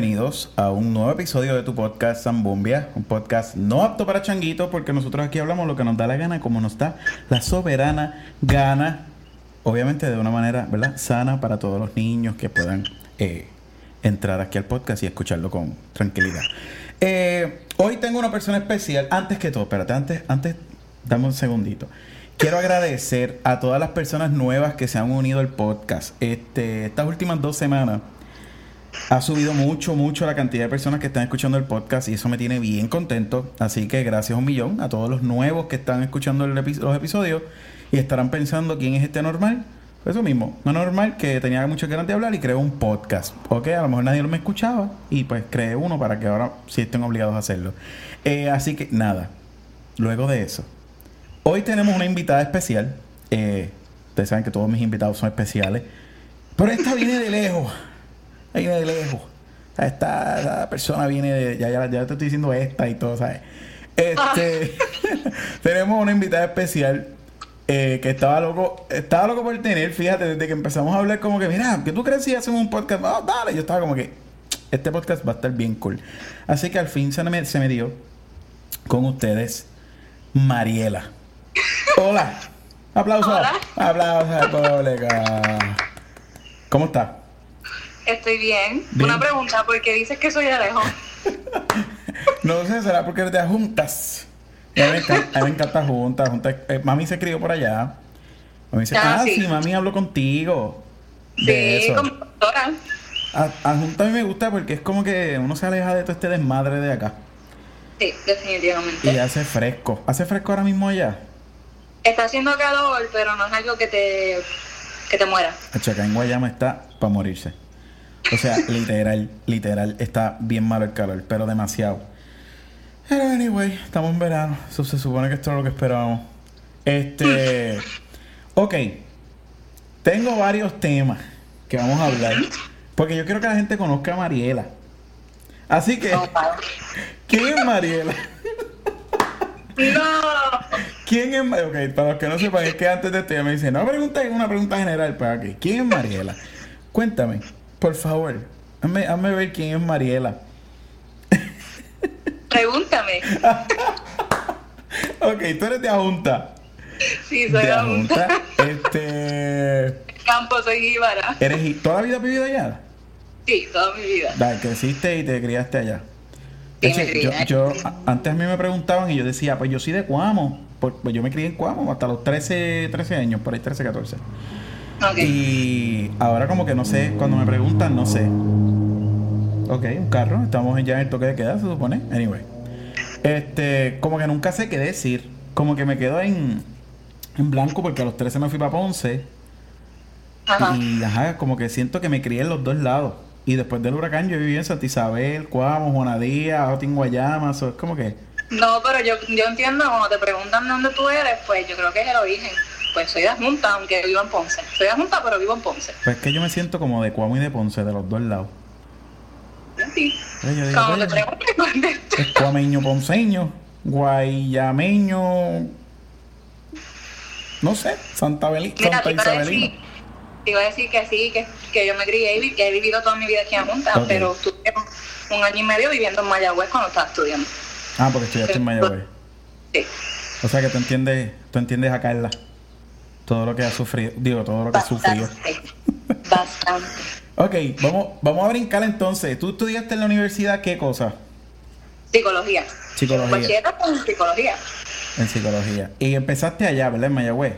Bienvenidos a un nuevo episodio de tu podcast Zambumbia, un podcast no apto para changuitos porque nosotros aquí hablamos lo que nos da la gana, como nos da la soberana gana, obviamente de una manera, ¿verdad? Sana para todos los niños que puedan eh, entrar aquí al podcast y escucharlo con tranquilidad. Eh, hoy tengo una persona especial, antes que todo, espérate, antes, antes, dame un segundito. Quiero agradecer a todas las personas nuevas que se han unido al podcast. Este, estas últimas dos semanas ha subido mucho, mucho la cantidad de personas que están escuchando el podcast y eso me tiene bien contento. Así que gracias un millón a todos los nuevos que están escuchando los episodios y estarán pensando quién es este normal. Eso mismo, no normal que tenía mucho ganas de hablar y creó un podcast. Ok, a lo mejor nadie me escuchaba y pues creé uno para que ahora sí estén obligados a hacerlo. Eh, así que nada, luego de eso, hoy tenemos una invitada especial. Eh, ustedes saben que todos mis invitados son especiales, pero esta viene de lejos viene de lejos. O sea, Esta, esta persona viene de. Ya, ya, ya te estoy diciendo esta y todo, ¿sabes? Este. tenemos una invitada especial. eh, que estaba loco, estaba loco por tener, fíjate, desde que empezamos a hablar como que, mira, que tú crees si hacemos un podcast, Ah, dale, yo estaba como que, este podcast va a estar bien cool. Así que al fin se me, se me dio con ustedes, Mariela. Hola. Aplausos. Aplausos al público. ¿Cómo estás? Estoy bien. Bien. Una pregunta, ¿por qué dices que soy de lejos? No sé, será porque eres de juntas. A mí me encanta, me juntas. juntas. Eh, mami se crió por allá. Mami dice, Ah, ah, sí. sí. mami habló contigo. Sí, doctora. A, a juntas a mí me gusta porque es como que uno se aleja de todo este desmadre de acá. Sí, definitivamente. Y hace fresco. ¿Hace fresco ahora mismo allá? Está haciendo calor, pero no es algo que te, que te muera. Acá en Guayama está para morirse. O sea, literal, literal, está bien malo el calor, pero demasiado. Pero anyway, estamos en verano. Eso se supone que esto es lo que esperábamos. Este. Ok. Tengo varios temas que vamos a hablar. Porque yo quiero que la gente conozca a Mariela. Así que, Oh. ¿quién es Mariela? No. ¿Quién es Ma- Ok, para los que no sepan, es que antes de esto ella me dice, no pregunta, una pregunta general para aquí. ¿Quién es Mariela? Cuéntame, por favor. Hazme, hazme ver quién es Mariela. Pregúntame. Ok, tú eres de Ajunta. Sí, soy De Ajunta. Este. Campo, soy jíbara. ¿Eres toda la vida has vivido allá? Sí, toda mi vida. Dale, creciste y te criaste allá. Sí, Eche, me crié yo, yo- antes a mí me preguntaban y yo decía, pues yo soy de Cuamo. Pues yo me crié en Cuamo hasta los 13, 13 años, por ahí 13, 14. Y ahora como que no sé, cuando me preguntan, no sé. Ok, un carro, estamos ya en el toque de queda, se supone. Anyway. Este, como que nunca sé qué decir. Como que me quedo en, en blanco porque a los 13 me fui para Ponce. Ajá. Y ajá, como que siento que me crié en los dos lados. Y después del huracán yo viví en Santa Isabel, Cuamo, Juanadía, Otin, Guayama. Eso es como que... No, pero yo, yo entiendo cuando te preguntan de dónde tú eres, pues yo creo que es el origen. Pues soy de Junta, aunque vivo en Ponce. Soy de Junta, pero vivo en Ponce. Pues es que yo me siento como de Cuamo y de Ponce, de los dos lados. Sí. Pues yo digo, te "Coño". pregunten, contesto. Es cuameño ponceño, guayameño, no sé, Santa, Beli, Mira, Santa te iba a Isabelina. decir, te iba a decir que sí, que, que yo me crié y que he vivido toda mi vida aquí en Junta, pero estuve un año y medio viviendo en Mayagüez cuando estaba estudiando. Ah, porque estudiaste en Mayagüez. Sí, O sea que tú entiendes, tú entiendes a Carla. Todo lo que ha sufrido, digo, todo lo que ha sufrido. bastante. Ok, vamos, vamos a brincar entonces. ¿Tú estudiaste en la universidad qué cosa? Psicología. Psicología. Psicología. En psicología. Y empezaste allá, ¿verdad? En Mayagüez.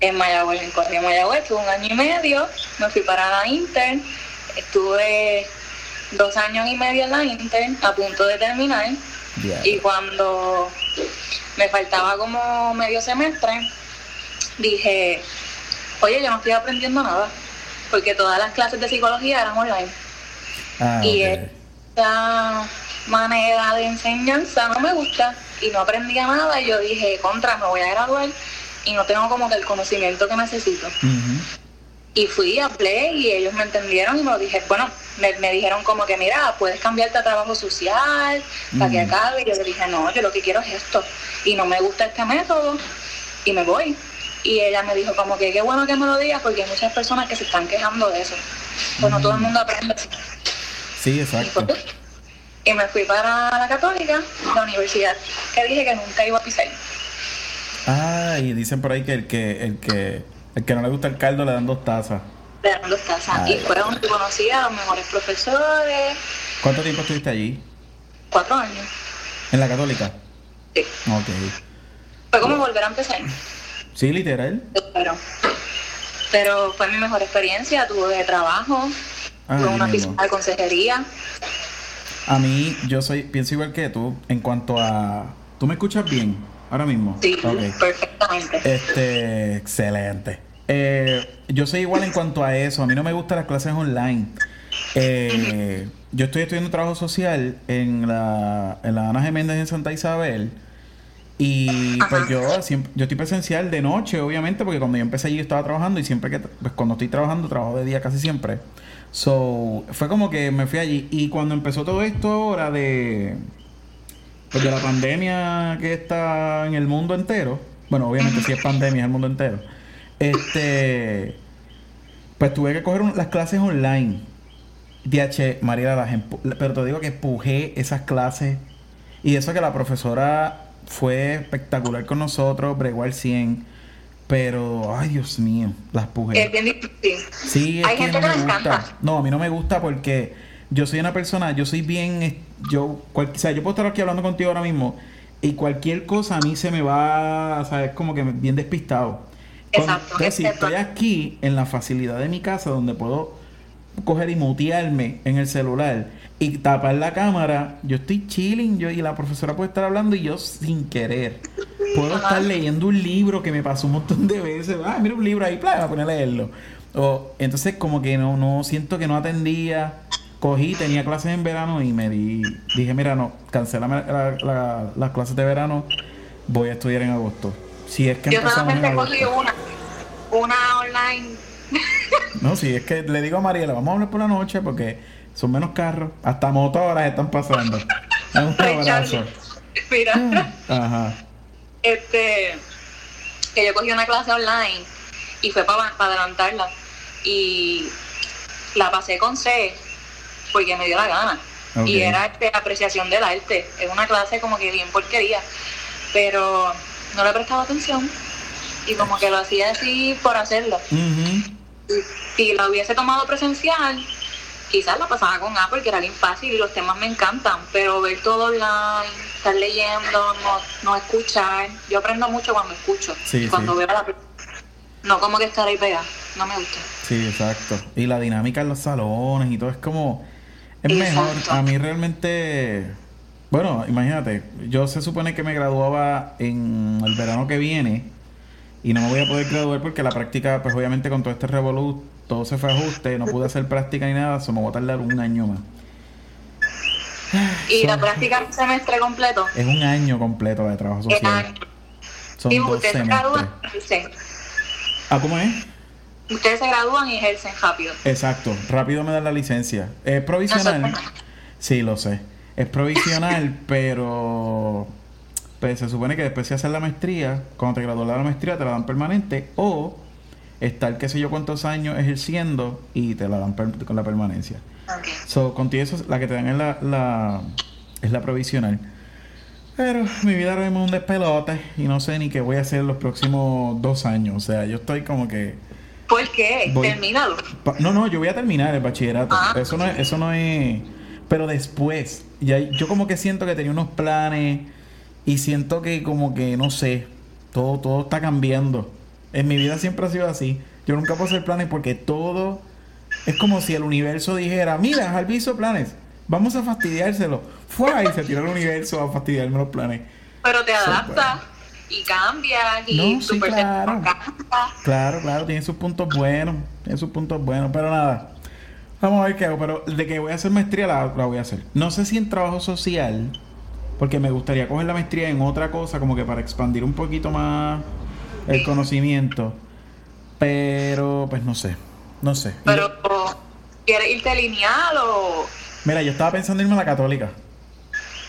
En Mayagüez, en Correa Mayagüez, estuve un año y medio, me fui para la Inter, estuve dos años y medio en la Inter, a punto de terminar, Ya. y cuando me faltaba como medio semestre, dije, oye, yo no estoy aprendiendo nada. porque todas las clases de psicología eran online. Ah, y ok. esta manera de enseñanza no me gusta y no aprendía nada y yo dije, contra, me voy a graduar y no tengo como que el conocimiento que necesito. Y fui, hablé y ellos me entendieron y me lo dije, bueno, me, me dijeron como que, mira, puedes cambiarte a trabajo social para que acabe. Y yo le dije, no, yo lo que quiero es esto. Y no me gusta este método y me voy. Y ella me dijo como que qué bueno que me lo digas porque hay muchas personas que se están quejando de eso. Pues no todo el mundo aprende así. Sí, exacto. pues, y me fui para la católica, la universidad, que dije que nunca iba a pisar. Ah, y dicen por ahí que el que, el que, el que no le gusta el caldo le dan dos tazas. Le dan dos tazas. Ay. Y fue donde conocí a los mejores profesores, ¿Cuánto tiempo estuviste allí? cuatro años. ¿En la católica? Sí. Ok. Fue como volver a empezar. Sí, literal. Pero, pero fue mi mejor experiencia, tuve trabajo, Ah, tuve ahí una mismo. oficina de consejería. A mí, yo soy, pienso igual que tú en cuanto a... ¿Tú me escuchas bien ahora mismo? Sí, perfectamente. Este, excelente. Eh, yo soy igual en cuanto a eso. A mí no me gustan las clases online. Eh, yo estoy estudiando trabajo social en la, en la Ana Geméndez en Santa Isabel. Y pues yo siempre, yo estoy presencial de noche, obviamente, porque cuando yo empecé allí yo estaba trabajando y siempre que, pues cuando estoy trabajando, trabajo de día casi siempre. So, fue como que me fui allí. Y cuando empezó todo esto ahora de, pues de la pandemia que está en el mundo entero, bueno, obviamente si es pandemia es el mundo entero, este, pues tuve que coger un- las clases online. DH, María, las pero te digo que empujé esas clases y eso que la profesora fue espectacular con nosotros, bregó al 100, pero, ay Dios mío, las pujé. Es bien difícil. Sí, es Hay que gente no que me gusta. encanta. No, a mí no me gusta porque yo soy una persona, yo soy bien, yo, cual- o sea, yo puedo estar aquí hablando contigo ahora mismo y cualquier cosa a mí se me va, o sea, es como que bien despistado. Exacto, entonces, si estoy aquí en la facilidad de mi casa donde puedo coger y mutearme en el celular y tapar la cámara, yo estoy chilling yo y la profesora puede estar hablando y yo sin querer puedo Ajá. estar leyendo un libro que me pasó un montón de veces. Ah, mira un libro ahí, plan, voy a poner a leerlo. O, entonces como que no, no siento que no atendía. Cogí, tenía clases en verano y me di, dije, mira, no, la- la- las clases de verano, voy a estudiar en agosto. Si es que Yo solamente cogí una, una online. No, sí, es que le digo a Mariela, vamos a hablar por la noche porque son menos carros, hasta motoras están pasando. Un abrazo. Mira, Ajá. este, que yo cogí una clase online y fue para adelantarla. Y la pasé con C porque me dio la gana. Y era este, apreciación del arte. Es una clase como que bien porquería. Pero no le prestaba atención. Y como que lo hacía así por hacerlo. Si la hubiese tomado presencial, quizás la pasaba con A porque era bien fácil y los temas me encantan, pero ver todo online, estar leyendo, no, no escuchar, yo aprendo mucho cuando escucho, Sí, cuando sí. veo la no como que estar ahí pegada, no me gusta. Sí, exacto. Y la dinámica en los salones y todo es como... Es Exacto. mejor. A mí realmente... Bueno, imagínate, yo se supone que me graduaba en el verano que viene y no me voy a poder graduar porque la práctica, pues obviamente con todo este revolú, todo se fue a ajuste, no pude hacer práctica ni nada, eso me voy a tardar un año más. Y la práctica un semestre completo, Es un año completo de trabajo es social. Son Y ustedes se gradúan y ejercen. Ah, ¿cómo es? Ustedes se gradúan y ejercen rápido. Exacto, rápido me dan la licencia. Es provisional. Sí, lo sé. Es provisional, pero pues, se supone que después de hacer la maestría, cuando te gradúas de la maestría te la dan permanente o estar qué sé yo cuántos años ejerciendo y te la dan per- con la permanencia. Ok. So, contigo eso, la que te dan es la, la, es la provisional. Pero mi vida ahora mismo es un despelote y no sé ni qué voy a hacer los próximos dos años. O sea, yo estoy como que... ¿Por qué? Voy-. Pa- No, no, yo voy a terminar el bachillerato. Ah. Eso no es, eso no es. Pero después, ya yo como que siento que tenía unos planes y siento que como que no sé, todo todo está cambiando. En mi vida siempre ha sido así. Yo nunca puedo hacer planes porque todo es como si el universo dijera, mira, Harvey hizo planes, vamos a fastidiárselo. Fue y se tiró el universo a fastidiarme los planes. Pero te So, adaptas. y cambias y No, sí, claro. Claro, claro, tiene sus puntos buenos, tiene sus puntos buenos, pero nada. Vamos a ver qué hago, pero de que voy a hacer maestría la, la voy a hacer. No sé si en trabajo social, porque me gustaría coger la maestría en otra cosa, como que para expandir un poquito más el conocimiento. Pero, pues no sé, no sé. Pero, ¿quieres irte lineal o...? mira, yo estaba pensando irme a la católica.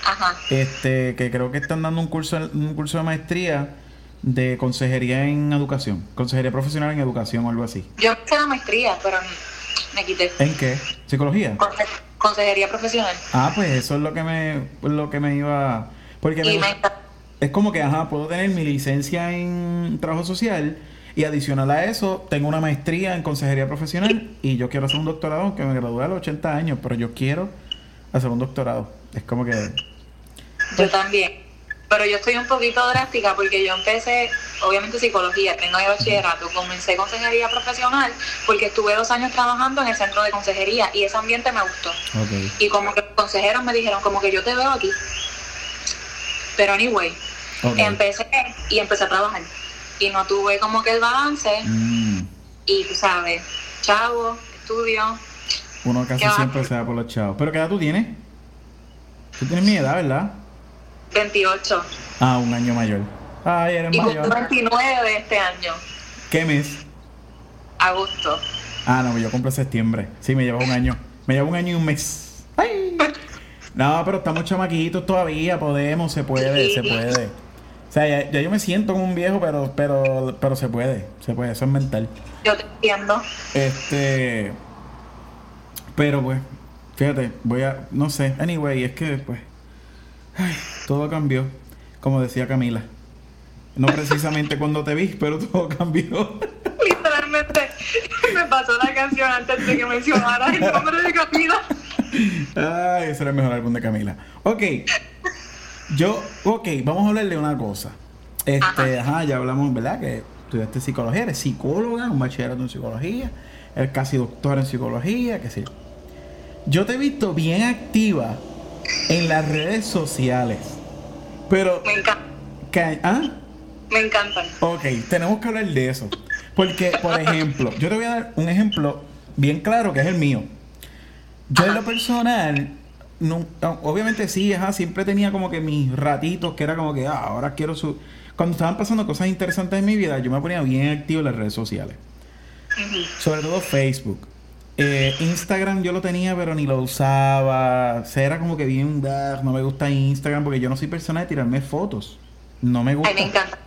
Ajá. Este, que creo que están dando un curso, un curso de maestría de consejería en educación, consejería profesional en educación o algo así. Yo hice la maestría, pero me quité. ¿En qué? ¿Psicología? Conse- Consejería profesional. Ah, pues eso es lo que me, lo que me iba, porque me me es como que, ajá, puedo tener mi licencia en trabajo social y adicional a eso tengo una maestría en consejería profesional y yo quiero hacer un doctorado, aunque me gradué a los 80 años, pero yo quiero hacer un doctorado. Es como que, Yo también. Pero yo estoy un poquito drástica porque yo empecé, obviamente, psicología, tengo de bachillerato, comencé consejería profesional porque estuve dos años trabajando en el centro de consejería y ese ambiente me gustó. Y como que los consejeros me dijeron, como que yo te veo aquí. Pero anyway, empecé y empecé a trabajar. Y no tuve como que el balance Mm, y tú sabes, chavo, estudio. uno casi siempre se da por los chavos. ¿Pero qué edad tú tienes? Tú tienes mi edad, ¿verdad? 28 Ah, un año mayor. Ay, eres y cumplo mayor. 29 de este año, ¿Qué mes? agosto. Ah, no, yo cumplo septiembre. Sí, me lleva un año. Me lleva un año y un mes. ¡Ay! No, pero estamos chamaquitos todavía, podemos, se puede, se puede. O sea, ya, ya yo me siento como un viejo, pero, pero, pero se puede, se puede, eso es mental. Yo te entiendo. Este, pero pues, fíjate, voy a, no sé, anyway, es que pues, ay, todo cambió, como decía Camila. No precisamente cuando te vi, pero todo cambió. Literalmente me pasó la canción antes de que mencionaras el nombre de Camila. Ay, ese era el mejor álbum de Camila. Ok. Yo, ok, vamos a hablar de una cosa. Este, ajá, ya hablamos, ¿verdad? Que estudiaste psicología, eres psicóloga, un bachillerato en psicología, eres casi doctor en psicología, qué sé yo. Yo te he visto bien activa en las redes sociales. Pero, Me encanta. ¿ah? Me encantan. Ok, tenemos que hablar de eso. Porque, por ejemplo, yo te voy a dar un ejemplo bien claro que es el mío. Yo en lo personal, no- obviamente sí, ajá, siempre tenía como que mis ratitos que era como que, ah, ahora quiero su... Cuando estaban pasando cosas interesantes en mi vida, yo me ponía bien activo en las redes sociales. Sobre todo Facebook. Eh, Instagram yo lo tenía, pero ni lo usaba. O sea, era como que bien, ah, no me gusta Instagram porque yo no soy persona de tirarme fotos. No me gusta. Ay, me encanta.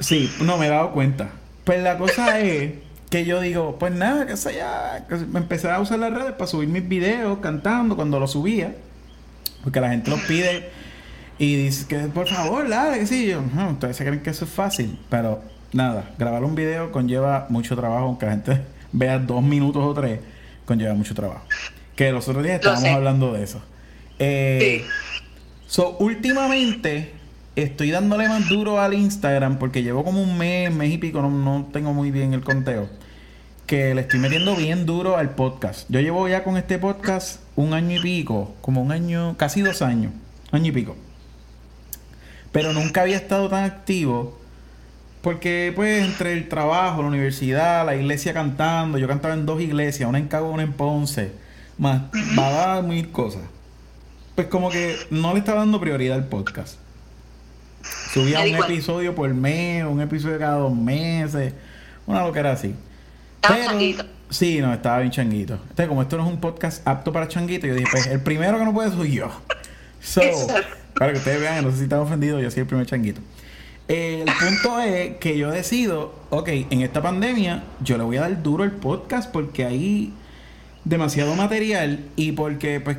Sí, no me he dado cuenta. Pues la cosa es que yo digo, pues nada, que sé ya. Me empecé a usar las redes para subir mis videos cantando cuando los subía. Porque la gente los pide y dice que por favor, dale, que sí. Yo, "Ujú, ustedes se creen que eso es fácil. Pero nada, grabar un video conlleva mucho trabajo, aunque la gente vea dos minutos o tres, conlleva mucho trabajo. Que los otros días estábamos hablando de eso. Eh, Sí. So, últimamente estoy dándole más duro al Instagram porque llevo como un mes, mes y pico, no, no tengo muy bien el conteo. Que le estoy metiendo bien duro al podcast. Yo llevo ya con este podcast un año y pico, como un año, casi dos años, año y pico. Pero nunca había estado tan activo porque pues entre el trabajo, la universidad, la iglesia cantando, yo cantaba en dos iglesias, una en Cabo, una en Ponce, más va a mil cosas. Pues como que no le estaba dando prioridad al podcast. Subía un episodio por mes, un episodio cada dos meses, una loquera así. Estaba changuito. Sí, no, estaba bien changuito. Entonces, como esto no es un podcast apto para changuito, yo dije, pues el primero que no puede soy yo. So, para que ustedes vean, no sé si están ofendidos, yo soy el primer changuito. El punto es que yo decido, ok, en esta pandemia yo le voy a dar duro el podcast porque hay demasiado material y porque, pues,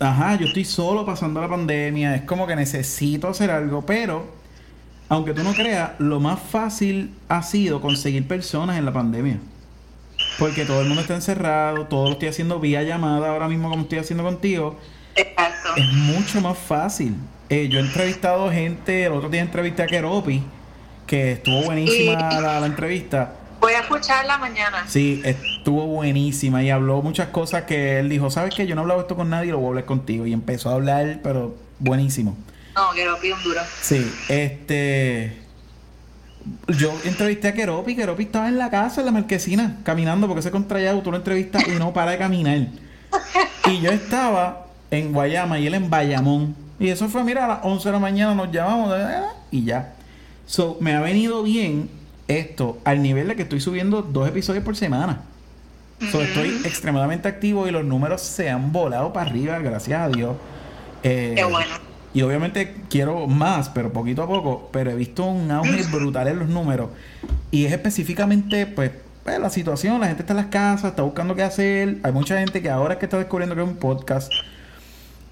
ajá, yo estoy solo pasando la pandemia, es como que necesito hacer algo, pero, aunque tú no creas, lo más fácil ha sido conseguir personas en la pandemia. Porque todo el mundo está encerrado, todo lo estoy haciendo vía llamada ahora mismo como estoy haciendo contigo. Exacto. Es mucho más fácil. Eh, yo he entrevistado gente, el otro día entrevisté a Keropi, que estuvo buenísima la entrevista. Voy a escucharla mañana. Sí, estuvo buenísima y habló muchas cosas que él dijo, ¿sabes qué? Yo no he hablado esto con nadie, lo voy a hablar contigo. Y empezó a hablar, pero buenísimo. No, Keropi es un duro. Sí, este. Yo entrevisté a Keropi, Keropi estaba en la casa, en la marquesina, caminando porque se contraía, tú lo entrevistas y no para de caminar. Y yo estaba en Guayama y él en Bayamón. Y eso fue, mira, a las 11 de la mañana nos llamamos eh, y ya. So, me ha venido bien esto al nivel de que estoy subiendo dos episodios por semana. So, estoy extremadamente activo y los números se han volado para arriba, gracias a Dios. Eh, Qué bueno. y obviamente quiero más, pero poquito a poco. Pero he visto un auge brutal en los números. Y es específicamente, pues, pues, la situación. La gente está en las casas, está buscando qué hacer. Hay mucha gente que ahora es que está descubriendo que es un podcast.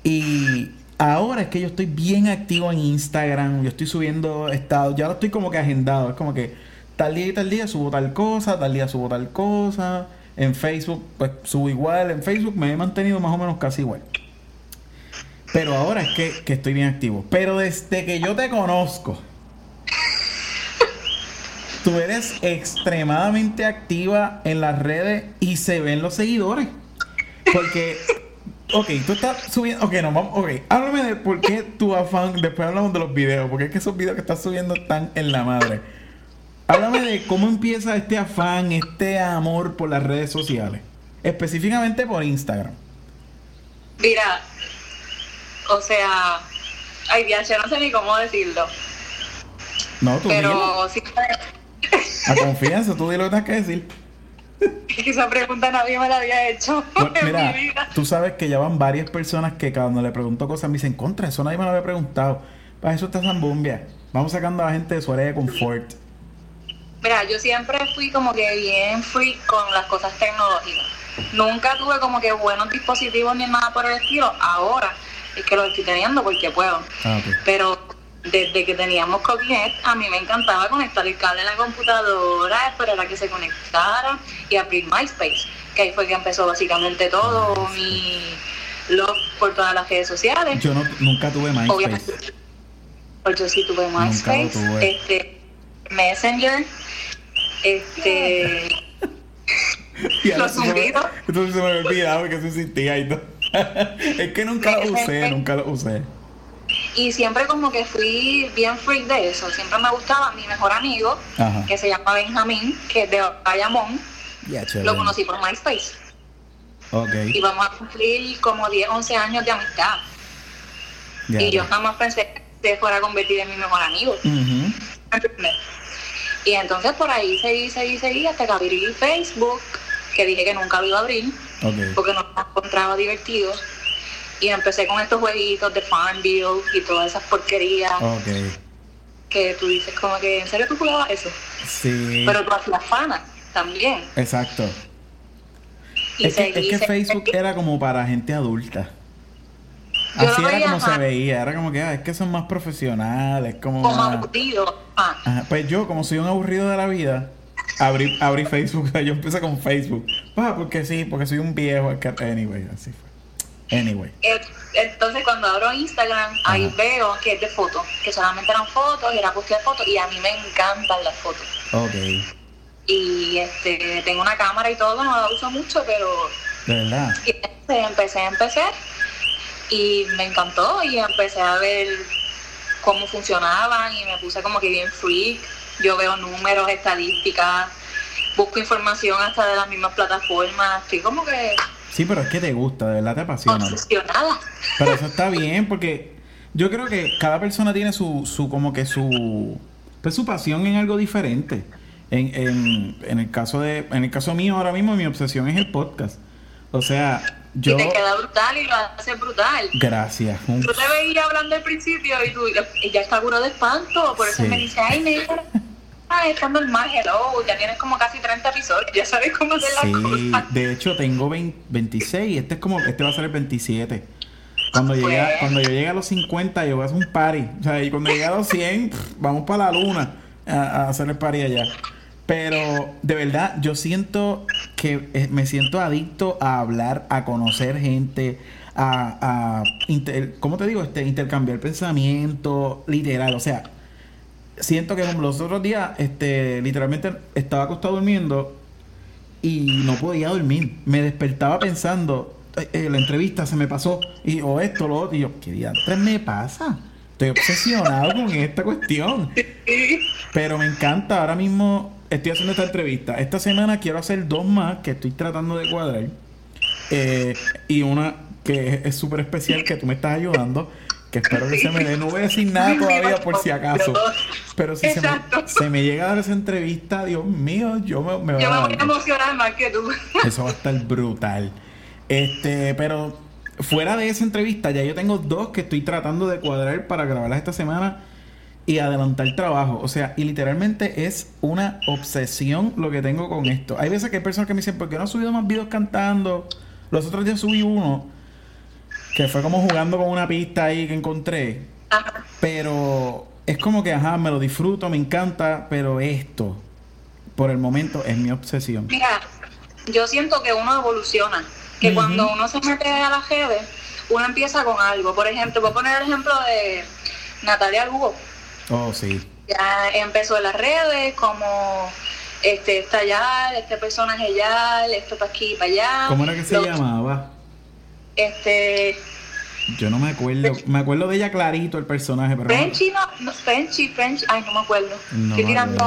Y ahora es que yo estoy bien activo en Instagram. Yo estoy subiendo estados. Ya lo estoy como que agendado. Es como que tal día y tal día subo tal cosa, tal día subo tal cosa. En Facebook, pues subo igual. En Facebook me he mantenido más o menos casi igual. Pero ahora es que, que estoy bien activo. Pero desde que yo te conozco, tú eres extremadamente activa en las redes y se ven los seguidores. Porque, ok, tú estás subiendo. Ok, no, vamos. Ok, háblame de por qué tu afán. Después hablamos de los videos. Porque es que esos videos que estás subiendo están en la madre. Háblame de cómo empieza este afán, este amor por las redes sociales. Específicamente por Instagram. Mira, o sea, ay, Dios, yo no sé ni cómo decirlo. No, tú. Pero sí, A confianza, tú dilo lo que tienes que decir. esa pregunta nadie me la había hecho Bueno, en mira, mi vida. tú sabes que ya van varias personas que cuando le pregunto cosas me dicen, contra, eso nadie me lo había preguntado. Para eso está Zambumbia. Vamos sacando a la gente de su área de confort. Mira, yo siempre fui como que bien freak con las cosas tecnológicas. Nunca tuve como que buenos dispositivos ni nada por el estilo. Ahora es que los estoy teniendo porque puedo. Ah. Pero desde que teníamos Coquinet, a mí me encantaba conectar el cable en la computadora, esperar a que se conectara y abrir MySpace. Que ahí fue que empezó básicamente todo mi love por todas las redes sociales. Yo no, nunca tuve MySpace. Obviamente, pues yo sí tuve MySpace, tuve. este, Messenger, este, Los zumbidos. Entonces se me había olvidado que eso existía y todo. es que nunca lo usé, nunca lo usé. y siempre como que fui bien freak de eso. Siempre me gustaba mi mejor amigo, Ajá. que se llama Benjamín, que es de Bayamón. Ya, chévere. Lo conocí por MySpace. Ok. Y vamos a cumplir como 10, 11 años de amistad. ya. Y yo jamás pensé que fuera a convertir en mi mejor amigo. Ujú. Y entonces por ahí seguí, seguí, seguí hasta que abrí Facebook, que dije que nunca lo iba a abrir, porque no lo encontraba divertido. Y empecé con estos jueguitos de Farmville y todas esas porquerías que tú dices como que, ¿en serio tú jugabas eso? Sí. Pero tú hacías fana también. Exacto. Y Es que, es que Facebook era como para gente adulta. Yo Así era como se veía, era como que ah, es que son más profesionales, como como. Ah, Pues yo, como soy un aburrido de la vida, abrí, abrí Facebook, o sea, yo empecé con Facebook. Ah, porque sí, porque soy un viejo. Anyway, así fue. Anyway. Eh, Entonces cuando abro Instagram, ahí veo que es de fotos, que solamente eran fotos, y era postear fotos, y a mí me encantan las fotos. Ok. Y este, tengo una cámara y todo, no la uso mucho, pero De verdad. y empecé, empecé, empecé, y me encantó, y empecé a ver cómo funcionaban, y me puse como que bien freak. Yo veo números, estadísticas, busco información hasta de las mismas plataformas, estoy como que Sí, pero es que te gusta, de verdad te apasiona. obsesionada. Pero eso está bien porque yo creo que cada persona tiene su, su como que su, pues su pasión en algo diferente. En, en, en el caso de, en el caso mío ahora mismo mi obsesión es el podcast. O sea, yo Y te queda brutal y lo haces brutal. gracias. Yo te veía hablando al principio y tú y ya está curo de espanto, por eso Sí. me dice, ay, mira, ah, está normal, hello, ya tienes como casi 30 episodios, ya sabes cómo hacer las Sí, cosas. de hecho tengo 20 26 y este es como este va a ser el 27. Cuando llegue, Pues. cuando yo llegue a los 50 yo voy a hacer un party. O sea, y cuando llegue a los 100 pff, vamos para la luna a, a hacer el party allá. Pero de verdad yo siento que eh, me siento adicto a hablar, a conocer gente, a, a inter- ¿cómo te digo? Este, intercambiar pensamiento, literal, o sea, siento que como los otros días, este, literalmente estaba acostado durmiendo y no podía dormir. Me despertaba pensando, eh, eh, la entrevista se me pasó, y o esto, lo otro, y yo, ¿qué diantres me pasa? Estoy obsesionado con esta cuestión. Pero me encanta. Ahora mismo estoy haciendo esta entrevista. Esta semana quiero hacer dos más que estoy tratando de cuadrar. Eh, y una que es súper especial que tú me estás ayudando. Que espero que se me dé. No voy a decir nada todavía por si acaso. Pero si se me, se me, llega a dar esa entrevista, Dios mío, yo me, me yo voy a, voy a emocionar más que tú. Eso va a estar brutal. Este, pero fuera de esa entrevista, ya yo tengo dos que estoy tratando de cuadrar para grabarlas esta semana y adelantar trabajo. O sea, y literalmente es una obsesión lo que tengo con esto. Hay veces que hay personas que me dicen, ¿por qué no has subido más videos cantando? Los otros días subí uno que fue como jugando con una pista ahí que encontré. Pero es como que, ajá, me lo disfruto, me encanta, pero esto, por el momento, es mi obsesión. Mira, yo siento que uno evoluciona que cuando uno se mete a las redes, uno empieza con algo. Por ejemplo, voy a poner el ejemplo de Natalia Lugo. Oh, sí. Ya empezó las redes como este está allá, este personaje ya, esto para aquí para allá. ¿Cómo era que se llamaba? Este yo no me acuerdo. Me acuerdo de ella clarito el personaje, pero. Frenchy, no, no Frenchy, Frenchy. Ay, no me acuerdo. No tirando.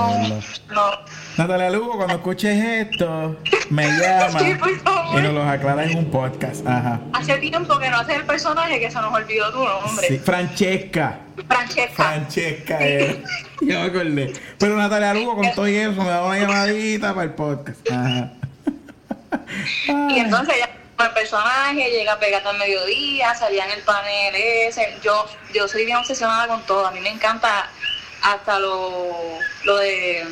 No. Natalia Lugo, cuando escuches esto, me llama y nos los aclaras en un podcast. Ajá. Hace tiempo que no haces el personaje que se nos olvidó tu nombre. Sí, Francesca. Francesca. Francesca era. Yo me acordé. Pero Natalia Lugo con todo eso me da una llamadita para el podcast. Ajá. Y entonces ya el personaje, llega pegar al mediodía, salía en el panel ese. Yo, yo soy bien obsesionada con todo. A mí me encanta hasta lo, lo de.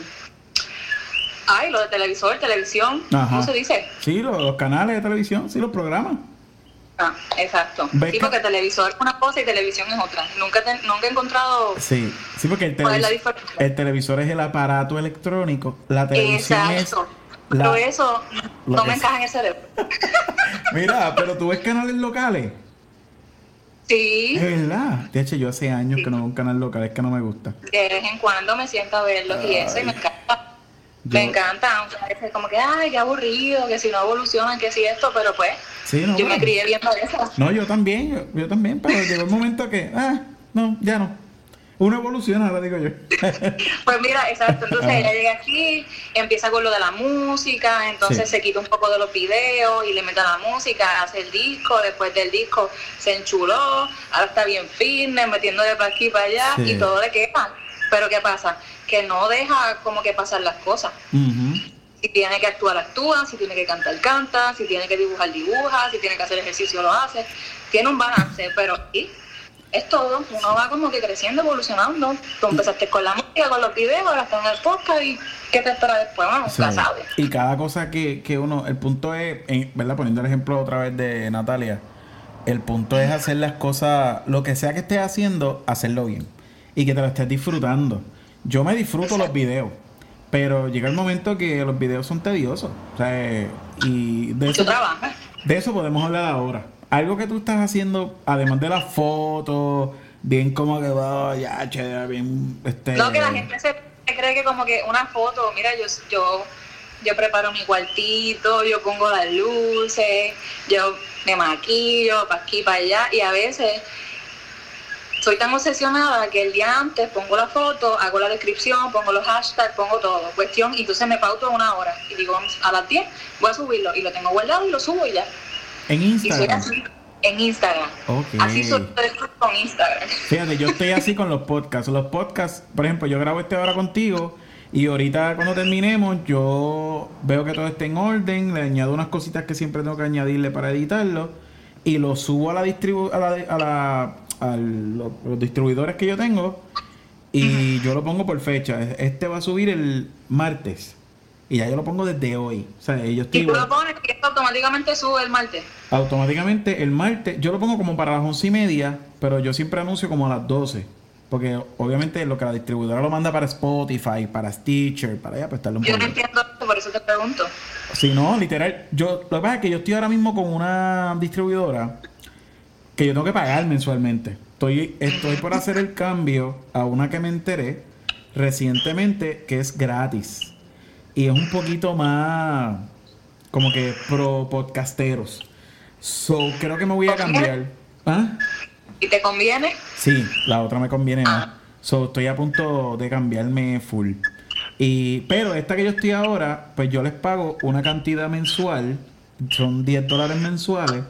Ay, lo de televisor, televisión. ¿Cómo se dice? Sí, los, canales de televisión, sí, los programas. Ah, exacto. Sí, porque televisor es una cosa y televisión es otra. Nunca, nunca he encontrado. Sí, sí, porque el, televisor, el televisor es el aparato electrónico. La televisión exacto. es pero eso no me encaja en el cerebro. Mira, pero tú ves canales locales. Sí. Es verdad. De hecho, yo hace años que no veo un canal local, es que no me gusta. De vez en cuando me siento a verlos y eso, y me encanta. Me encanta, aunque a veces como que, ay, qué aburrido, que si no evolucionan, que si esto, pero pues, yo me crié viendo eso. No, yo también, yo, yo también, pero llegó un momento que, ah, no, ya no. Uno evoluciona, ahora digo yo. pues mira, exacto. Entonces ella llega aquí, empieza con lo de la música, entonces se quita un poco de los videos y le mete la música, hace el disco, después del disco se enchuló, ahora está bien fitness, metiendo de para aquí para allá y todo le queda. Pero ¿qué pasa? Que no deja como que pasar las cosas. Si tiene que actuar, actúa, si tiene que cantar, canta, si tiene que dibujar, dibuja, si tiene que hacer ejercicio, lo hace. Tiene un balance, pero ¿y? es todo. Uno va como que creciendo, evolucionando. Tú empezaste con la música, con los videos, ahora estás en el podcast y ¿qué te espera después? Bueno, sí. sabes. Y cada cosa que, que uno, el punto es, ¿verdad? Poniendo el ejemplo otra vez de Natalia, el punto es hacer las cosas, lo que sea que estés haciendo, hacerlo bien. Y que te lo estés disfrutando. Yo me disfruto los videos. Pero llega el momento que los videos son tediosos. O sea, y de eso, de eso podemos hablar ahora algo que tú estás haciendo, además de las fotos, bien como que va, ya, che, bien, este... No, que la gente se cree que como que una foto, mira, yo, yo, yo preparo mi cuartito, yo pongo las luces, yo me maquillo, para aquí, para allá, y a veces soy tan obsesionada que el día antes pongo la foto, hago la descripción, pongo los hashtags, pongo todo, cuestión, y entonces me pauto una hora, y digo, a las 10 voy a subirlo, y lo tengo guardado y lo subo y ya. En Instagram. en Instagram. Así soy con Instagram. Fíjate, yo estoy así con los podcasts. Los podcasts, por ejemplo, yo grabo este ahora contigo y ahorita cuando terminemos yo veo que todo está en orden, le añado unas cositas que siempre tengo que añadirle para editarlo y lo subo a la distribu a, la, a, la, a los, distribuidores que yo tengo y yo lo pongo por fecha. Este va a subir el martes. Y ya yo lo pongo desde hoy. O sea, yo estoy ¿Y tú lo pones y esto automáticamente sube el martes? Automáticamente el martes. Yo lo pongo como para las once y media, pero yo siempre anuncio como a las 12. Porque obviamente lo que la distribuidora lo manda para Spotify, para Stitcher, para allá, pues estarlo un Yo no entiendo por eso te pregunto. Si no, literal. Yo, lo que pasa es que yo estoy ahora mismo con una distribuidora que yo tengo que pagar mensualmente. Estoy, estoy por hacer el cambio a una que me enteré recientemente que es gratis y es un poquito más como que pro podcasteros. So, creo que me voy a cambiar. ¿Ah? ¿Y te conviene? Sí, la otra me conviene Ah. más. So, estoy a punto de cambiarme full. Y, pero esta que yo estoy ahora, pues yo les pago una cantidad mensual, son 10 dólares mensuales.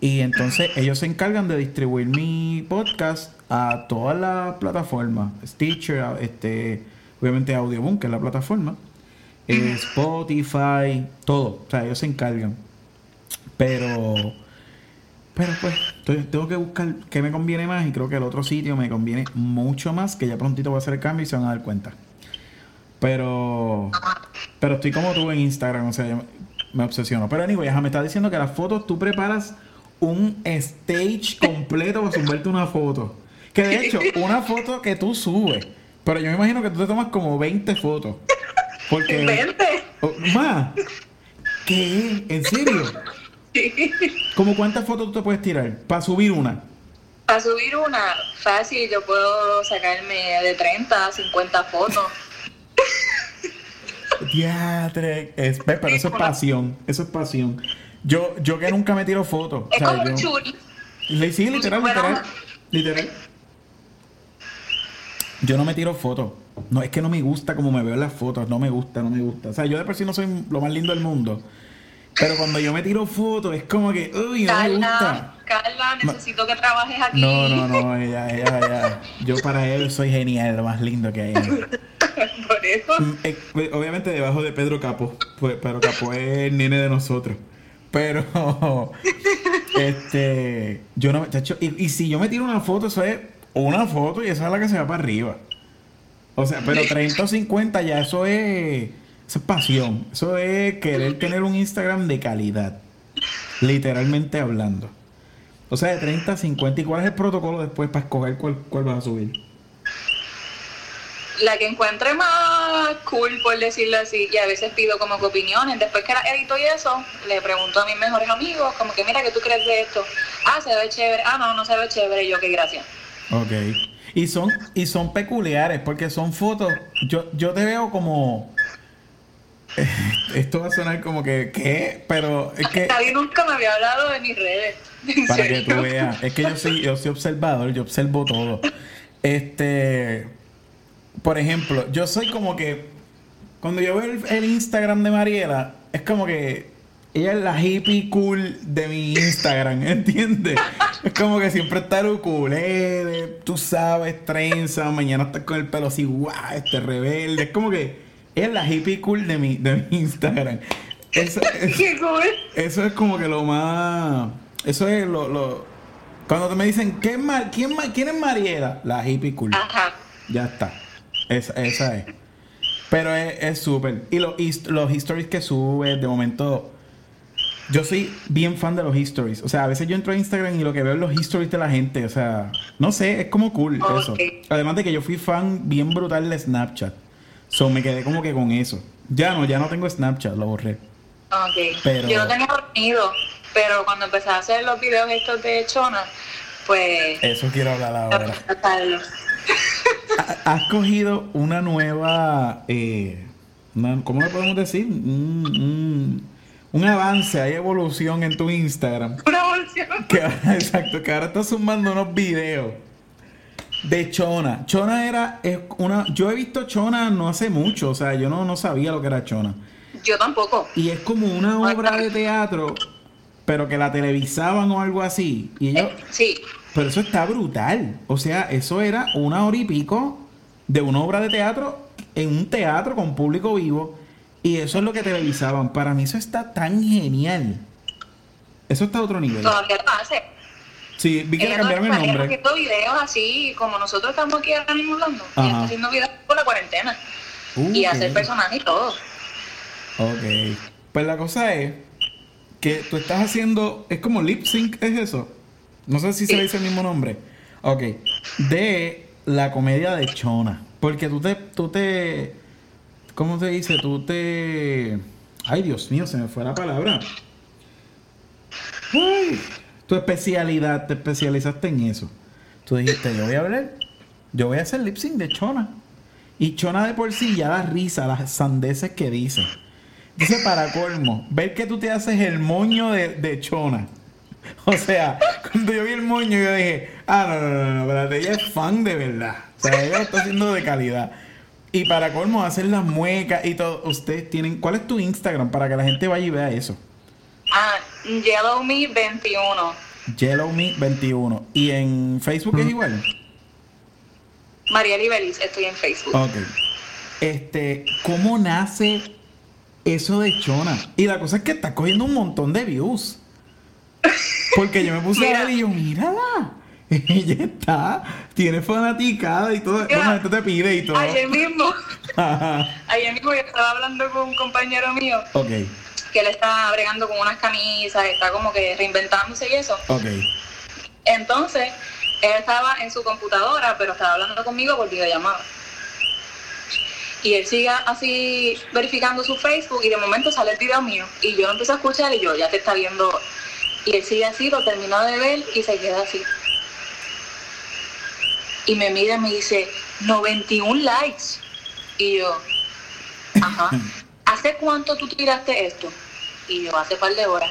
Y entonces ellos se encargan de distribuir mi podcast a todas las plataformas. Stitcher, este, obviamente Audioboom, que es la plataforma. eh, Spotify, todo. O sea, ellos se encargan. Pero, pero pues, tengo que buscar qué me conviene más y creo que el otro sitio me conviene mucho más, que ya prontito voy a hacer el cambio y se van a dar cuenta. Pero, pero estoy como tú en Instagram, o sea, me obsesiono. Pero anyway, ajá, me estás diciendo que las fotos tú preparas un stage completo para subirte una foto. Que de hecho, una foto que tú subes. Pero yo me imagino que tú te tomas como 20 fotos. Porque... Vente. Oh, ¿Más? ¿Qué? ¿En serio? ¿Cómo cuántas fotos tú te puedes tirar? Para subir una. Para subir una fácil, yo puedo sacarme de 30 a 50 fotos. Diatre. Es, pero eso es pasión. Eso es pasión. Yo, yo que nunca me tiro fotos. O Es sea, como un yo- churi. Le- Sí, literal, literal. Literal. Yo no me tiro fotos. No, es que no me gusta como me veo en las fotos. No me gusta, no me gusta. O sea, yo de por sí no soy lo más lindo del mundo. Pero cuando yo me tiro fotos, es como que, uy, no me gusta. Carla, Carla, necesito que trabajes aquí. No, no, no, ella, ella, ella. Yo para él soy genial, lo más lindo que hay. Por eso. Mm, eh, Obviamente debajo de Pedro Capo, pues, pero Capo es el nene de nosotros. Pero, este, yo no, chacho, y, y si yo me tiro una foto, eso es una foto y esa es la que se va para arriba. O sea, pero 30 o 50 ya eso es, eso es pasión. Eso es querer tener un Instagram de calidad. Literalmente hablando. O sea, de 30 a 50. ¿Y cuál es el protocolo después para escoger cuál, cuál vas a subir? La que encuentre más cool, por decirlo así, y a veces pido como que opiniones. Después que la edito y eso, le pregunto a mis mejores amigos, como que mira, ¿qué tú crees de esto? Ah, se ve chévere. Ah, no, no se ve chévere. Y yo, qué gracias. Ok. Y son, y son peculiares porque son fotos. Yo, yo te veo como. Esto va a sonar como que. ¿Qué? Pero es que. Nadie nunca me había hablado de mis redes. ¿En Para que tú veas. Es que yo soy, yo soy observador, yo observo todo. Este. Por ejemplo, yo soy como que. Cuando yo veo el, el Instagram de Mariela, es como que. Ella es la hippie cool de mi Instagram, ¿entiendes? Es como que siempre está el ukulele, tú sabes, trenza, mañana estás con el pelo así, guau, este rebelde. Es como que ella es la hippie cool de mi, de mi Instagram. Eso- eso- Qué cool. eso es como que lo más. Eso es lo. lo- cuando te me dicen, ¿qué es Mar- quién, ¿quién es Mariela? La hippie cool. Ajá. Ya está. Esa, esa es. Pero es es súper. y los, los histories que sube, de momento. Yo soy bien fan de los histories. O sea, a veces yo entro a Instagram y lo que veo es los histories de la gente. O sea, no sé, es como cool eso. Además de que yo fui fan bien brutal de Snapchat. So me quedé como que con eso. Ya no, ya no tengo Snapchat, lo borré. Ok. Pero- Yo no tenía dormido, pero cuando empecé a hacer los videos estos de Chona, pues... Eso quiero hablar ahora. Has cogido una nueva, eh, una- ¿cómo le podemos decir? Un, un- un avance, hay evolución en tu Instagram. Una evolución. Que, exacto, que ahora estás sumando unos videos de Chona. Chona era es una, yo he visto Chona no hace mucho, o sea, yo no, no sabía lo que era Chona. Yo tampoco. Y es como una obra de teatro, pero que la televisaban o algo así. Y Eh, sí. Pero eso está brutal. O sea, eso era una hora y pico de una obra de teatro en un teatro con público vivo. Y eso es lo que televisaban. Para mí eso está tan genial. Eso está a otro nivel. Todavía lo hace. Sí, vi que le Ella cambiaron el todavía está nombre. haciendo videos así, como nosotros estamos aquí ahora mismo hablando. Ajá. Ella está haciendo videos por la cuarentena. Uh, y hacer personajes y todo. Ok. Pues la cosa es que tú estás haciendo. Es como lip sync, ¿es eso? No sé si se le dice el mismo nombre. Ok. De la comedia de Chona. Porque tú te. Tú te ¿Cómo se dice? Tú te. Ay, Dios mío, se me fue la palabra. Ay, tu especialidad, te especializaste en eso. Tú dijiste, yo voy a hablar, yo voy a hacer lip sync de Chona. Y Chona de por sí ya da risa las sandeces que dice. Dice para colmo, ver que tú te haces el moño de, de Chona. O sea, cuando yo vi el moño, yo dije, ah, no, no, no, no, espérate, ella es fan de verdad. O sea, ella lo está haciendo de calidad. Y para colmo, hacer las muecas y todo. Ustedes tienen. ¿Cuál es tu Instagram para que la gente vaya y vea eso? Ah, Yellow Me 21. YellowMe21. ¿Y en Facebook es igual? María Libeliz, estoy en Facebook. Ok. Este, ¿cómo nace eso de Chona? Y la cosa es que está cogiendo un montón de views. Porque yo me puse a Mira. ver y yo, mírala. Ella está, tiene fanaticada y todo. Bueno, esto te pide y todo. Ayer mismo, ayer mismo yo estaba hablando con un compañero mío ok, que él está bregando con unas camisas, está como que reinventándose y eso. ok. Entonces, él estaba en su computadora, pero estaba hablando conmigo por videollamada. Y él sigue así verificando su Facebook y de momento sale el video mío. Y yo lo empiezo a escuchar y yo, ya te está viendo. Y él sigue así, lo termina de ver y se queda así. Y me mira y me dice, 91 likes. Y yo, ajá. ¿Hace cuánto tú tiraste esto? Y yo, hace par de horas.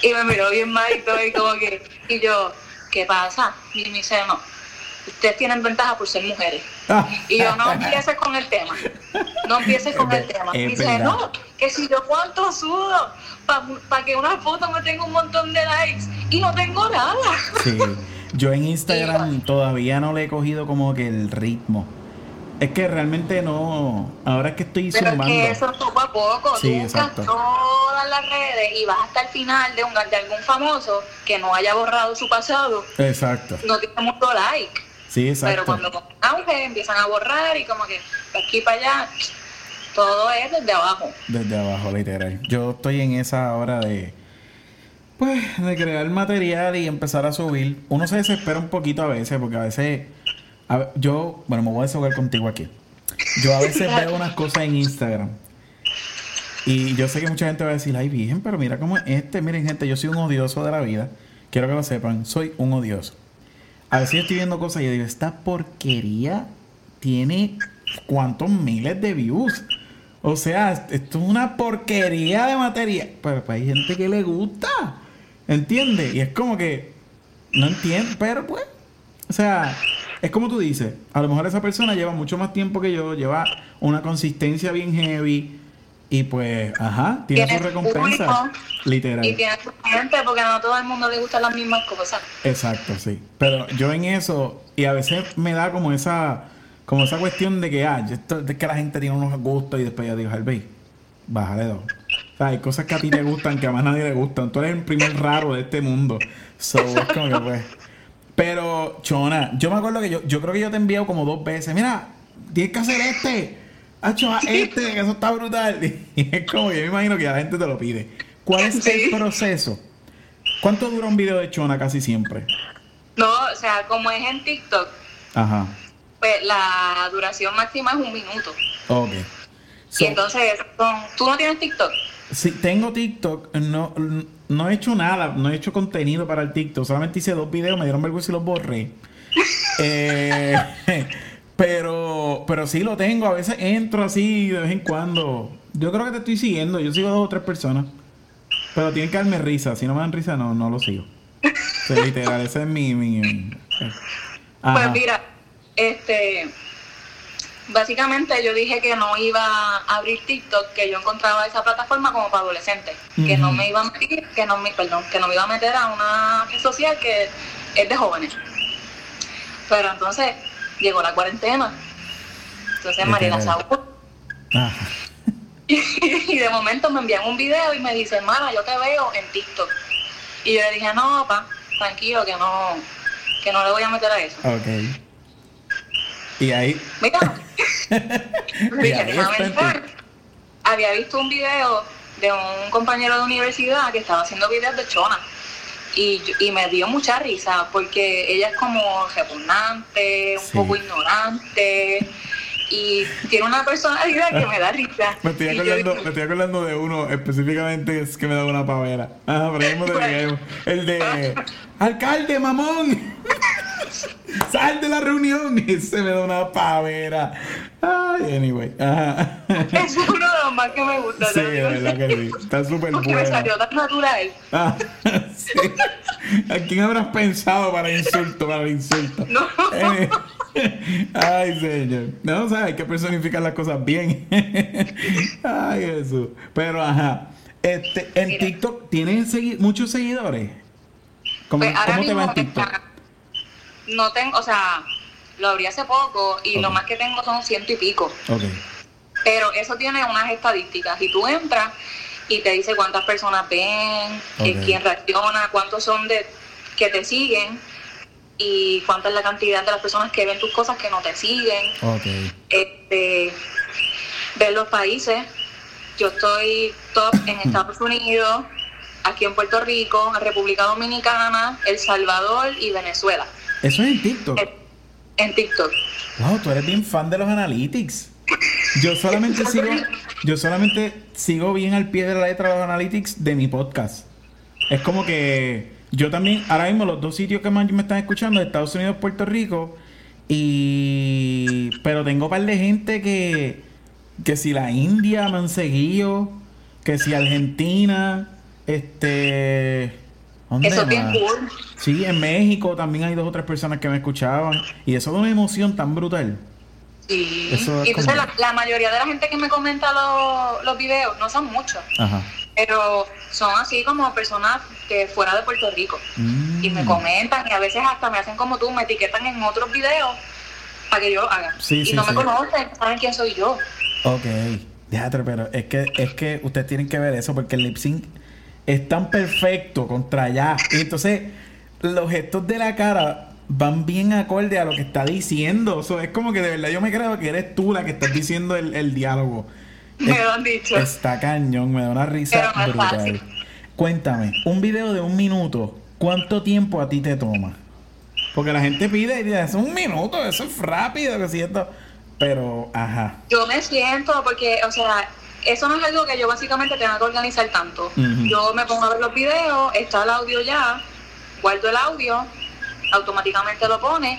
Y me miró bien mal y todo, y como que, y yo, ¿qué pasa? Y me dice, no, ustedes tienen ventaja por ser mujeres. Y yo, no empieces con el tema, no empieces con el tema. Y dice, no, que si yo cuánto sudo para que una foto me tenga un montón de likes y no tengo nada. Sí. Yo en Instagram todavía no le he cogido como que el ritmo. Es que realmente no. Ahora es que estoy Pero es sumando. que eso es poco a poco. Sí, Tú exacto. todas las redes y vas hasta el final de, un, de algún famoso que no haya borrado su pasado. Exacto. No tiene mucho like. Sí, Pero exacto. cuando cogen auge empiezan a borrar y como que aquí para allá, todo es desde abajo. Desde abajo, literal. Yo estoy en esa hora de. Pues, de crear material y empezar a subir. Uno se desespera un poquito a veces, porque a veces. a yo, bueno, me voy a desahogar contigo aquí. Yo a veces veo unas cosas en Instagram. Y yo sé que mucha gente va a decir, ay, virgen, pero mira cómo es este. Miren, gente, yo soy un odioso de la vida. Quiero que lo sepan, soy un odioso. A veces estoy viendo cosas y yo digo, esta porquería tiene cuántos miles de views. O sea, esto es una porquería de materia. Pero pues, hay gente que le gusta. ¿Entiendes? Y es como que. No entiendo, pero pues. O sea, es como tú dices. A lo mejor esa persona lleva mucho más tiempo que yo, lleva una consistencia bien heavy. Y pues, ajá, tiene su recompensa. público Literal. Y tiene su gente porque no a todo el mundo le gustan las mismas cosas. Exacto, sí. Pero yo en eso, y a veces me da como esa, como esa cuestión de que, ah, esto- de que la gente tiene unos gustos y después yo digo, Harvey, bájale dos. O sea, hay cosas que a ti te gustan que a más nadie le gustan. Tú eres el primer raro de este mundo. So, es como que pues. Pero, Chona, yo me acuerdo que yo, yo creo que yo te enviado como dos veces. Mira, tienes que hacer este. Hacho, haz este, que eso está brutal. Y es como yo me imagino que la gente te lo pide. ¿Cuál es Sí. el proceso? ¿Cuánto dura un video de Chona casi siempre? No, o sea, como es en TikTok, Ajá. Pues la duración máxima es un minuto. Ok. So, y entonces, ¿tú no tienes TikTok? si tengo TikTok, no, no he hecho nada, no he hecho contenido para el TikTok. Solamente hice dos videos, me dieron vergüenza y los borré. Eh, pero, pero sí lo tengo. A veces entro así de vez en cuando. Yo creo que te estoy siguiendo. Yo sigo dos o tres personas. Pero tienen que darme risa. Si no me dan risa, no, no lo sigo. O sea, literal, ese es mi. mi- mi- Ajá. Pues mira, este, básicamente yo dije que no iba a abrir TikTok, que yo encontraba esa plataforma como para adolescentes, que no me iba a meter, que no me, perdón, que no me iba a meter a una red social que es de jóvenes. Pero entonces llegó la cuarentena. Entonces Mariela. Saúl y de momento me envían un video y me dice, hermana, yo te veo en TikTok. Y yo le dije, no, pa, tranquilo, que no, que no le voy a meter a eso. Y ahí. Mira, ahí déjame. Había visto un video de un compañero de universidad que estaba haciendo videos de chona. Y, y me dio mucha risa porque ella es como repugnante, un Sí. poco ignorante y tiene una personalidad que me da risa. Me estoy, yo acordando, me estoy acordando de uno específicamente es que me da una pavera. Ah, pero lleguemos. El de alcalde, mamón. Sal de la reunión y se me da una pavera. Ay, anyway. Ajá. Es uno de los más que me gusta. Sí, de verdad que sí. Está súper Porque me bueno. salió tan natural. Ah, sí. ¿A quién habrás pensado para insulto, para el insulto? No. Eh, Ay, señor. No, o sea, hay que personificar las cosas bien. Ay, Jesús. Pero, ajá. Este, en Mira. TikTok, ¿tienen segui- muchos seguidores? ¿Cómo, Pues ahora cómo te va en mismo TikTok? está- no tengo, o sea, lo abrí hace poco y lo más que tengo son ciento y pico. Ok. Pero eso tiene unas estadísticas y tú entras y te dice cuántas personas ven, eh, Ok. quién reacciona, cuántos son de que te siguen y cuánta es la cantidad de las personas que ven tus cosas que no te siguen. Este, ver los países. Yo estoy top en Estados Unidos, aquí en Puerto Rico, en República Dominicana, El Salvador y Venezuela. Eso es en TikTok. En- En TikTok. Wow, tú eres bien fan de los analytics. Yo solamente sigo, yo solamente sigo bien al pie de la letra los analytics de mi podcast. Es como que yo también, ahora mismo los dos sitios que más me están escuchando, Estados Unidos, Puerto Rico, y pero tengo un par de gente que, que si la India me han seguido, que si Argentina, este, ¿dónde Eso es bien más? cool. Sí, en México también hay dos o tres personas que me escuchaban. Y eso da una emoción tan brutal. Sí. Eso es y entonces como- la, la mayoría de la gente que me comenta los, los videos, no son muchos, Ajá. pero son así como personas que fuera de Puerto Rico. Y me Mm. comentan y a veces hasta me hacen como tú, me etiquetan en otros videos para que yo lo haga. Sí, y sí, no me conocen, saben quién soy yo. Ok. Déjate, pero es que, es que ustedes tienen que ver eso porque el lip sync es tan perfecto contra allá. Y entonces los gestos de la cara van bien acorde a lo que está diciendo. O sea, es como que de verdad yo me creo que eres tú la que estás diciendo el, el diálogo. Me Es- lo han dicho. Está cañón, me da una risa Pero brutal. fácil. Cuéntame, un video de un minuto, ¿cuánto tiempo a ti te toma? Porque la gente pide y dice, es un minuto, eso es rápido, que siento. Pero, ajá. Yo me siento porque, o sea, eso no es algo que yo básicamente tenga que organizar tanto. Yo me pongo a ver los videos, está el audio ya, guardo el audio, automáticamente lo pone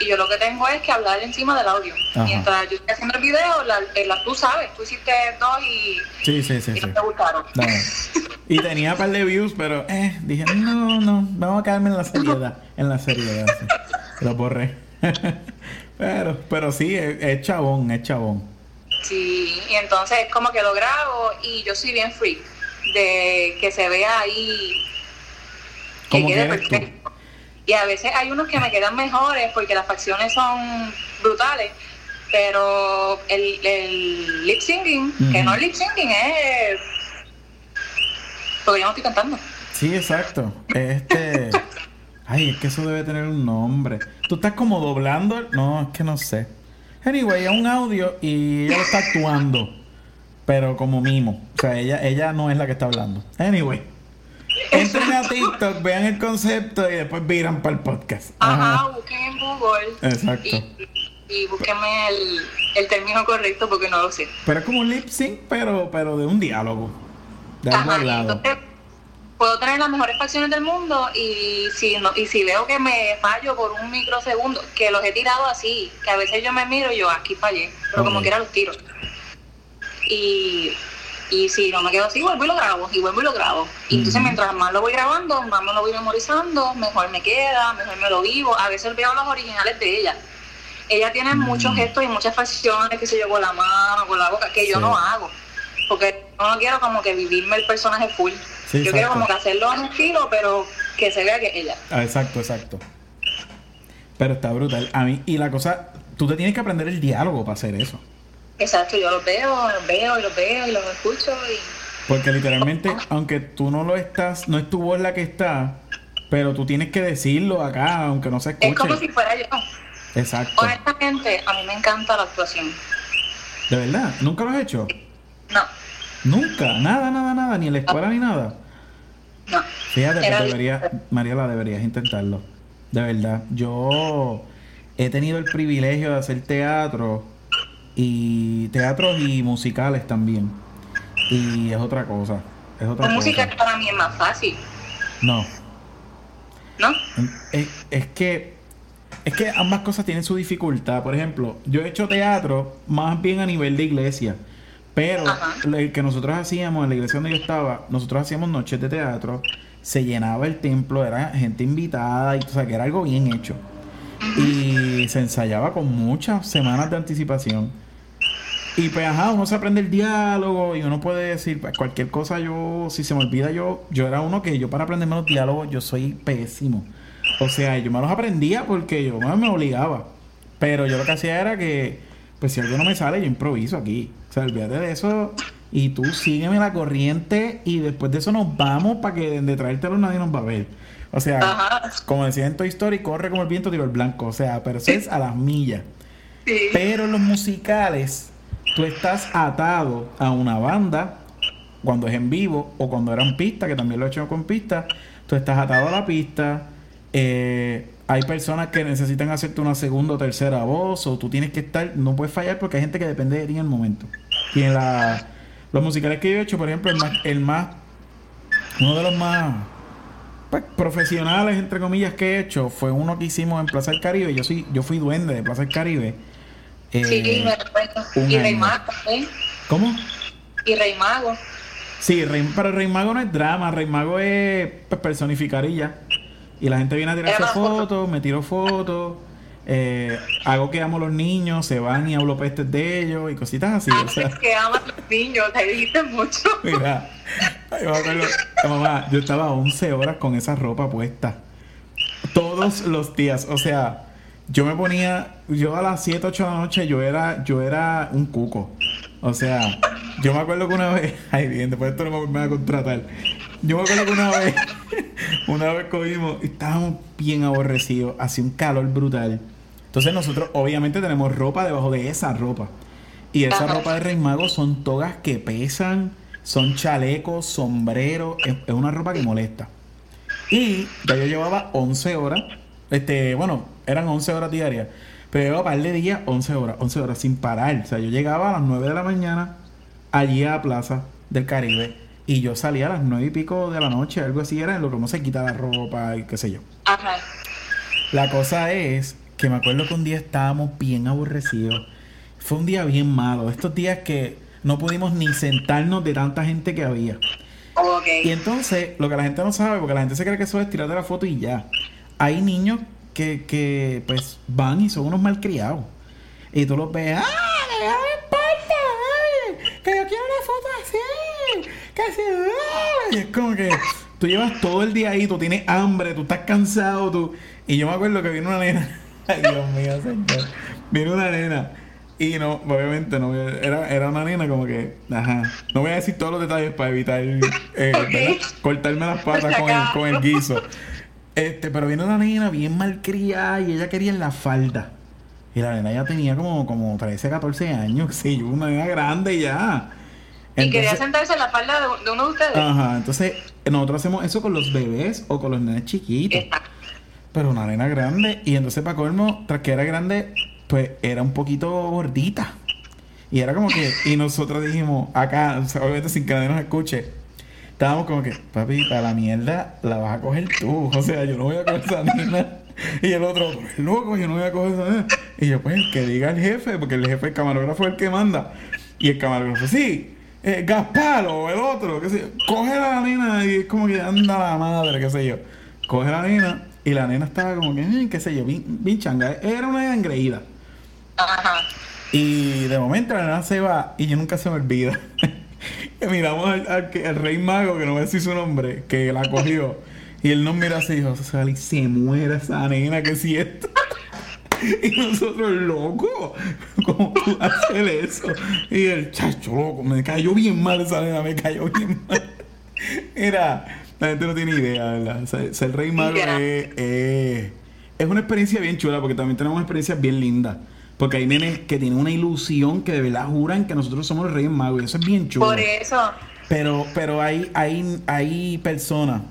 y yo lo que tengo es que hablar encima del audio. Ajá. Mientras yo estoy haciendo el video, la, eh, la- tú sabes, tú hiciste dos y, Sí, sí, sí, y sí. no te gustaron. No. Y tenía un par de views, pero eh, dije, no, no, vamos a quedarme en la seriedad. En la seriedad. Lo borré. pero, pero sí, es, es chabón, es chabón. Sí, y entonces es como que lo grabo y yo soy bien free de que se vea ahí que quede tú. perfecto. Y a veces hay unos que me quedan mejores porque las facciones son brutales, pero el, el lip syncing, que no es lip syncing, es porque yo no estoy cantando. Sí, exacto. Este. Ay, es que eso debe tener un nombre. ¿Tú estás como doblando? No, es que no sé. Anyway, es un audio y ella lo está actuando. Pero como mimo. O sea, ella, ella no es la que está hablando. Anyway. Entren a TikTok, vean el concepto y después viran para el podcast. Ajá, Ajá. busquen en Google Exacto. y, y búsquenme el, el término correcto porque no lo sé. Pero es como un lip sync, pero, pero de un diálogo. De algo Ajá, hablado. entonces puedo tener las mejores facciones del mundo y si no, y si veo que me fallo por un microsegundo, que los he tirado así, que a veces yo me miro y yo aquí fallé, pero como Ok. quiera los tiro. Y, y si no me quedo así, vuelvo y lo grabo, y vuelvo y lo grabo. Y entonces mientras más lo voy grabando, más me lo voy memorizando, mejor me queda, mejor me lo vivo. A veces veo los originales de ella. Ella tiene Mm. muchos gestos y muchas facciones, que sé yo, con la mano, con la boca, que yo no hago. Porque no quiero como que vivirme el personaje full. Sí, yo quiero como que hacerlo en estilo, pero que se vea que es ella. Ah, exacto, exacto. Pero está brutal. A mí, y la cosa, tú te tienes que aprender el diálogo para hacer eso. Exacto, yo los veo, los veo y los veo y los escucho y Porque literalmente, aunque tú no lo estás, no es tu voz la que está, pero tú tienes que decirlo acá, aunque no se escuche. es como si fuera yo. Exacto. Honestamente, a mí me encanta la actuación. De verdad, nunca lo has hecho. No, Nunca, nada, nada, nada, ni en la escuela ni nada. No. Fíjate, Era- deberías, Mariela, deberías intentarlo. De verdad. Yo he tenido el privilegio de hacer teatro y teatros y musicales también. Y es otra cosa. Es otra cosa. música para mí es más fácil, No. ¿no? Es, es que es que ambas cosas tienen su dificultad. Por ejemplo, yo he hecho teatro más bien a nivel de iglesia. Pero el que nosotros hacíamos en la iglesia donde yo estaba, nosotros hacíamos noches de teatro, se llenaba el templo, era gente invitada, y, o sea, que era algo bien hecho. Y se ensayaba con muchas semanas de anticipación. Y pues, ajá, uno se aprende el diálogo y uno puede decir, pues, cualquier cosa yo, si se me olvida yo, yo era uno que yo para aprenderme los diálogos, yo soy pésimo. O sea, yo me los aprendía porque yo me obligaba. Pero yo lo que hacía era que, pues si algo no me sale, yo improviso aquí. O sea, olvídate de eso y tú sígueme la corriente y después de eso nos vamos para que de traértelo nadie nos va a ver. O sea, Ajá. como decía en Toy Story, corre como el viento, tiro el blanco. O sea, pero eso es a las millas. Sí. Pero en los musicales, tú estás atado a una banda cuando es en vivo o cuando era en pista, que también lo he hecho con pista. Tú estás atado a la pista. eh, hay personas que necesitan hacerte una segunda o tercera voz, o tú tienes que estar, no puedes fallar porque hay gente que depende de ti en el momento. Y en la, los musicales que yo he hecho, por ejemplo, el más, el más uno de los más pues, profesionales, entre comillas, que he hecho fue uno que hicimos en Plaza del Caribe. Yo soy, yo fui duende de Plaza del Caribe. Eh, Sí, me recuerdo. Y Rey. Mago, ¿eh? ¿Cómo? Y Rey Mago. Sí, Rey, pero Rey Mago no es drama, Rey Mago es pues, personificar y ya. Y la gente viene a tirarse una foto. fotos, me tiro fotos, eh, hago que amo a los niños, se van y hablo pestes de ellos y cositas así. O sea, que aman los niños, te dijiste mucho. mira, yo me acuerdo, mamá, yo estaba 11 horas con esa ropa puesta. Todos los días, o sea, yo me ponía, yo a las 7, 8 de la noche yo era, yo era un cuco. O sea, yo me acuerdo que una vez, ay bien, después de esto no me van a contratar. Yo me acuerdo que una vez, una vez cogimos, y estábamos bien aborrecidos, hacía un calor brutal. Entonces nosotros obviamente tenemos ropa debajo de esa ropa. Y esa Ajá. ropa de Rey Mago son togas que pesan, son chalecos, sombreros, es, es una ropa que molesta. Y ya yo llevaba 11 horas, este, bueno, eran 11 horas diarias, pero llevaba par de días, 11 horas, 11 horas sin parar. O sea, yo llegaba a las 9 de la mañana allí a Plaza del Caribe y yo salía a las 9 y pico de la noche, algo así era en lo que uno se quita la ropa y qué sé yo. Ajá. La cosa es que me acuerdo que un día estábamos bien aborrecidos. Fue un día bien malo. Estos días que no pudimos ni sentarnos de tanta gente que había. Y entonces, lo que la gente no sabe, porque la gente se cree que eso es tirarte la foto y ya. Hay niños que, que pues van y son unos malcriados. Y tú los ves, ¡ah! ¡Que no me importa! ¡Que yo quiero una foto así! ¡Que así! ¡ah! Y es como que tú llevas todo el día ahí, tú tienes hambre, tú estás cansado, tú. Y yo me acuerdo que vino una nena. Ay, Dios mío, señor. Vino una nena. Y no, obviamente no, era, era una nena como que, ajá, no voy a decir todos los detalles para evitar eh, cortarme las patas con el, con el guiso. Este, pero vino una nena bien malcriada y ella quería en la falda. Y la nena ya tenía como, como 13, 14 años, sí, una nena grande ya. y quería sentarse en la falda de, de uno de ustedes. Ajá, entonces nosotros hacemos eso con los bebés o con los nenes chiquitos. Exacto. Pero una nena grande. Y entonces para colmo, tras que era grande, pues era un poquito gordita. Y era como que, y nosotros dijimos, acá, obviamente sin que nadie nos escuche, estábamos como que, papi, para la mierda la vas a coger tú. O sea, yo no voy a coger esa nena. Y el otro, "Tú eres loco, yo no voy a coger esa nena. Y yo, pues, que diga el jefe, porque el jefe, el camarógrafo es el que manda. Y el camarógrafo, sí, eh, Gaspar o el otro, qué sé yo, coge la nena y es como que anda la madre, qué sé yo. Coge la nena y la nena estaba como que, "Eh, qué sé yo, bien, bien changa. Era una engreída. Ajá. Y de momento la nena se va y yo nunca se me olvida. miramos al, al al rey mago, que no voy a decir su nombre, que la cogió. y él nos mira así y dijo, y se muere esa nena, que si esto. y nosotros, loco, ¿cómo tú hacer eso? Y el chacho, loco, me cayó bien mal esa nena, me cayó bien mal. Mira, la gente no tiene idea, ¿verdad? O sea, ser rey mago es, es, es una experiencia bien chula porque también tenemos experiencias bien lindas. Porque hay nenes que tienen una ilusión que de verdad juran que nosotros somos los reyes magos y eso es bien chulo. Por eso. Pero, pero hay, hay, hay personas,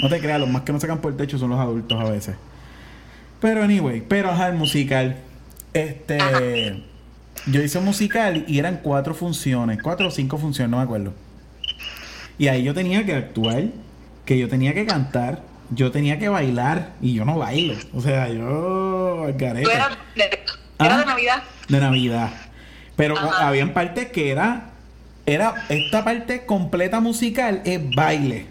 no te creas, los más que no sacan por el techo son los adultos a veces. Pero anyway, pero ajá, el musical. Este. Ajá. Yo hice un musical y eran cuatro funciones, cuatro o cinco funciones, no me acuerdo. Y ahí yo tenía que actuar, que yo tenía que cantar, yo tenía que bailar y yo no bailo. O sea, yo eras de, era Ah. de Navidad. de Navidad. Pero Ajá. habían partes que era, era, esta parte completa musical es baile.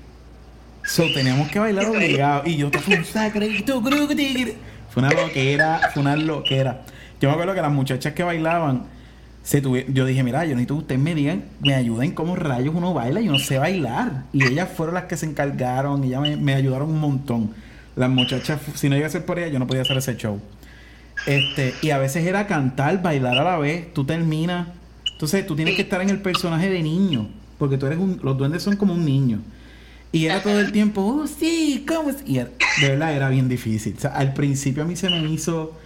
So teníamos que bailar obligado. Y yo te fui un sacredito. Fue una loquera, fue una loquera. Yo me acuerdo que las muchachas que bailaban, se tuvi- yo dije, mira, yo necesito que ustedes me digan, me ayuden cómo rayos uno baila, yo no sé bailar. Y ellas fueron las que se encargaron, y ellas me, me ayudaron un montón. Las muchachas, si no iba a ser por ellas, yo no podía hacer ese show. Este, y a veces era cantar, bailar a la vez. Tú terminas. Entonces tú tienes que estar en el personaje de niño. Porque tú eres un. Los duendes son como un niño. Y era todo el tiempo, oh sí, ¿cómo es? Y era- de verdad era bien difícil. Al principio a mí se me hizo.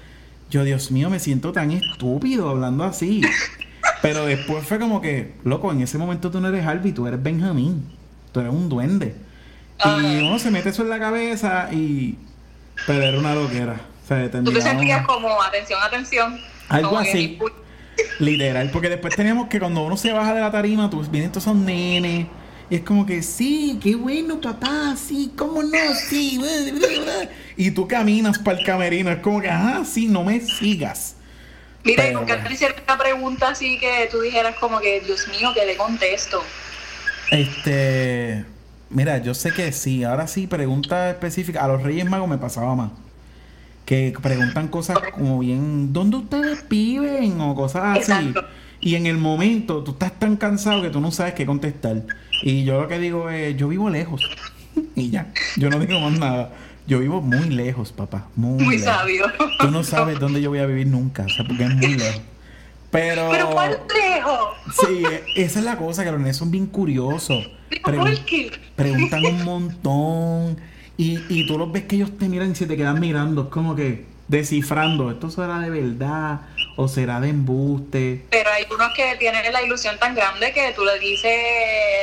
Yo, Dios mío, me siento tan estúpido hablando así. Pero después fue como que, loco, en ese momento tú no eres Harvey, tú eres Benjamín. Tú eres un duende. Ajá. Y uno se mete eso en la cabeza y. Pero era una loquera. O sea, Tú te sentías como, atención, atención. Algo que, así. Literal, porque después teníamos que cuando uno se baja de la tarima, tú vienen todos esos nenes. Y es como que, sí, qué bueno, papá, sí, cómo no, sí. bla, bla, bla". Y tú caminas para el camerino, es como que, ajá, sí, no me sigas. Mira, y Pero, nunca bueno. te hicieron una pregunta así que tú dijeras como que, Dios mío, que le contesto. Este, mira, yo sé que sí, ahora sí, pregunta específica. A los Reyes Magos me pasaba más. Que preguntan cosas como bien, ¿dónde ustedes viven? O cosas así. Exacto. Y en el momento tú estás tan cansado que tú no sabes qué contestar. Y yo lo que digo es, yo vivo lejos. y ya, yo no digo más nada. Yo vivo muy lejos, papá. Muy, Muy lejos. sabio. Tú no sabes dónde yo voy a vivir nunca, o sea, porque es muy lejos. Pero... Pero ¿cuál lejos? Sí, e- esa es la cosa, que los nenes son bien curiosos. Pregun- ¿por qué? preguntan un montón. Y, y tú los ves que ellos te miran y se te quedan mirando. Es como que descifrando. ¿Esto será de verdad? ¿O será de embuste? Pero hay unos que tienen la ilusión tan grande que tú le dices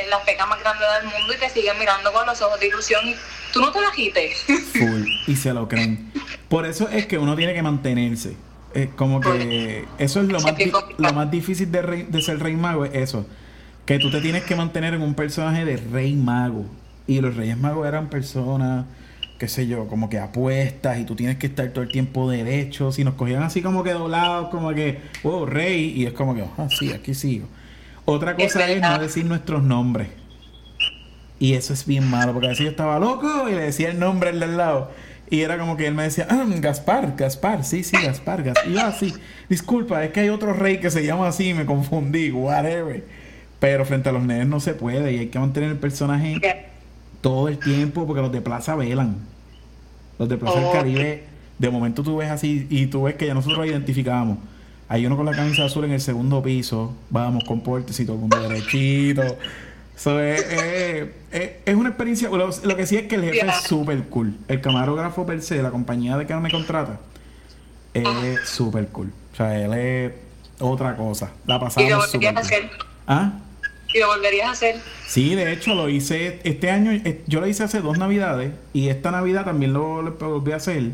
la feca más grande del mundo y te siguen mirando con los ojos de ilusión y tú no te la agites. Full. Y se lo creen. Por eso es que uno tiene que mantenerse. Es como que eso es lo más, lo más difícil de, rey- de ser rey mago, es eso. Que tú te tienes que mantener en un personaje de rey mago. Y los reyes magos eran personas, qué sé yo, como que apuestas y tú tienes que estar todo el tiempo derecho. Si nos cogían así como que doblados, como que, oh, rey, y es como que, ah, sí, aquí sigo. Otra cosa es, no decir nuestros nombres. Y eso es bien malo, porque a veces yo estaba loco y le decía el nombre al del lado. Y era como que él me decía, ah, Gaspar, Gaspar, sí, sí, Gaspar, Gaspar. Y yo así, disculpa, es que hay otro rey que se llama así, me confundí, whatever. Pero frente a los nenes no se puede y hay que mantener el personaje todo el tiempo porque los de Plaza velan. Los de Plaza del. Caribe, de momento tú ves así y tú ves que ya nosotros lo identificamos. Hay uno con la camisa azul en el segundo piso, vamos, compórtese y todo el mundo derechito. So, es, es- es- es una experiencia. Lo, lo que sí es que el jefe Yeah. es súper cool. El camarógrafo per se, la compañía de que me contrata, es súper cool. O sea, él es otra cosa. La pasamos súper cool. ¿Ah? Y lo volverías a hacer. Sí, de hecho lo hice este año, eh, yo lo hice hace dos navidades y esta navidad también lo, lo volví a hacer,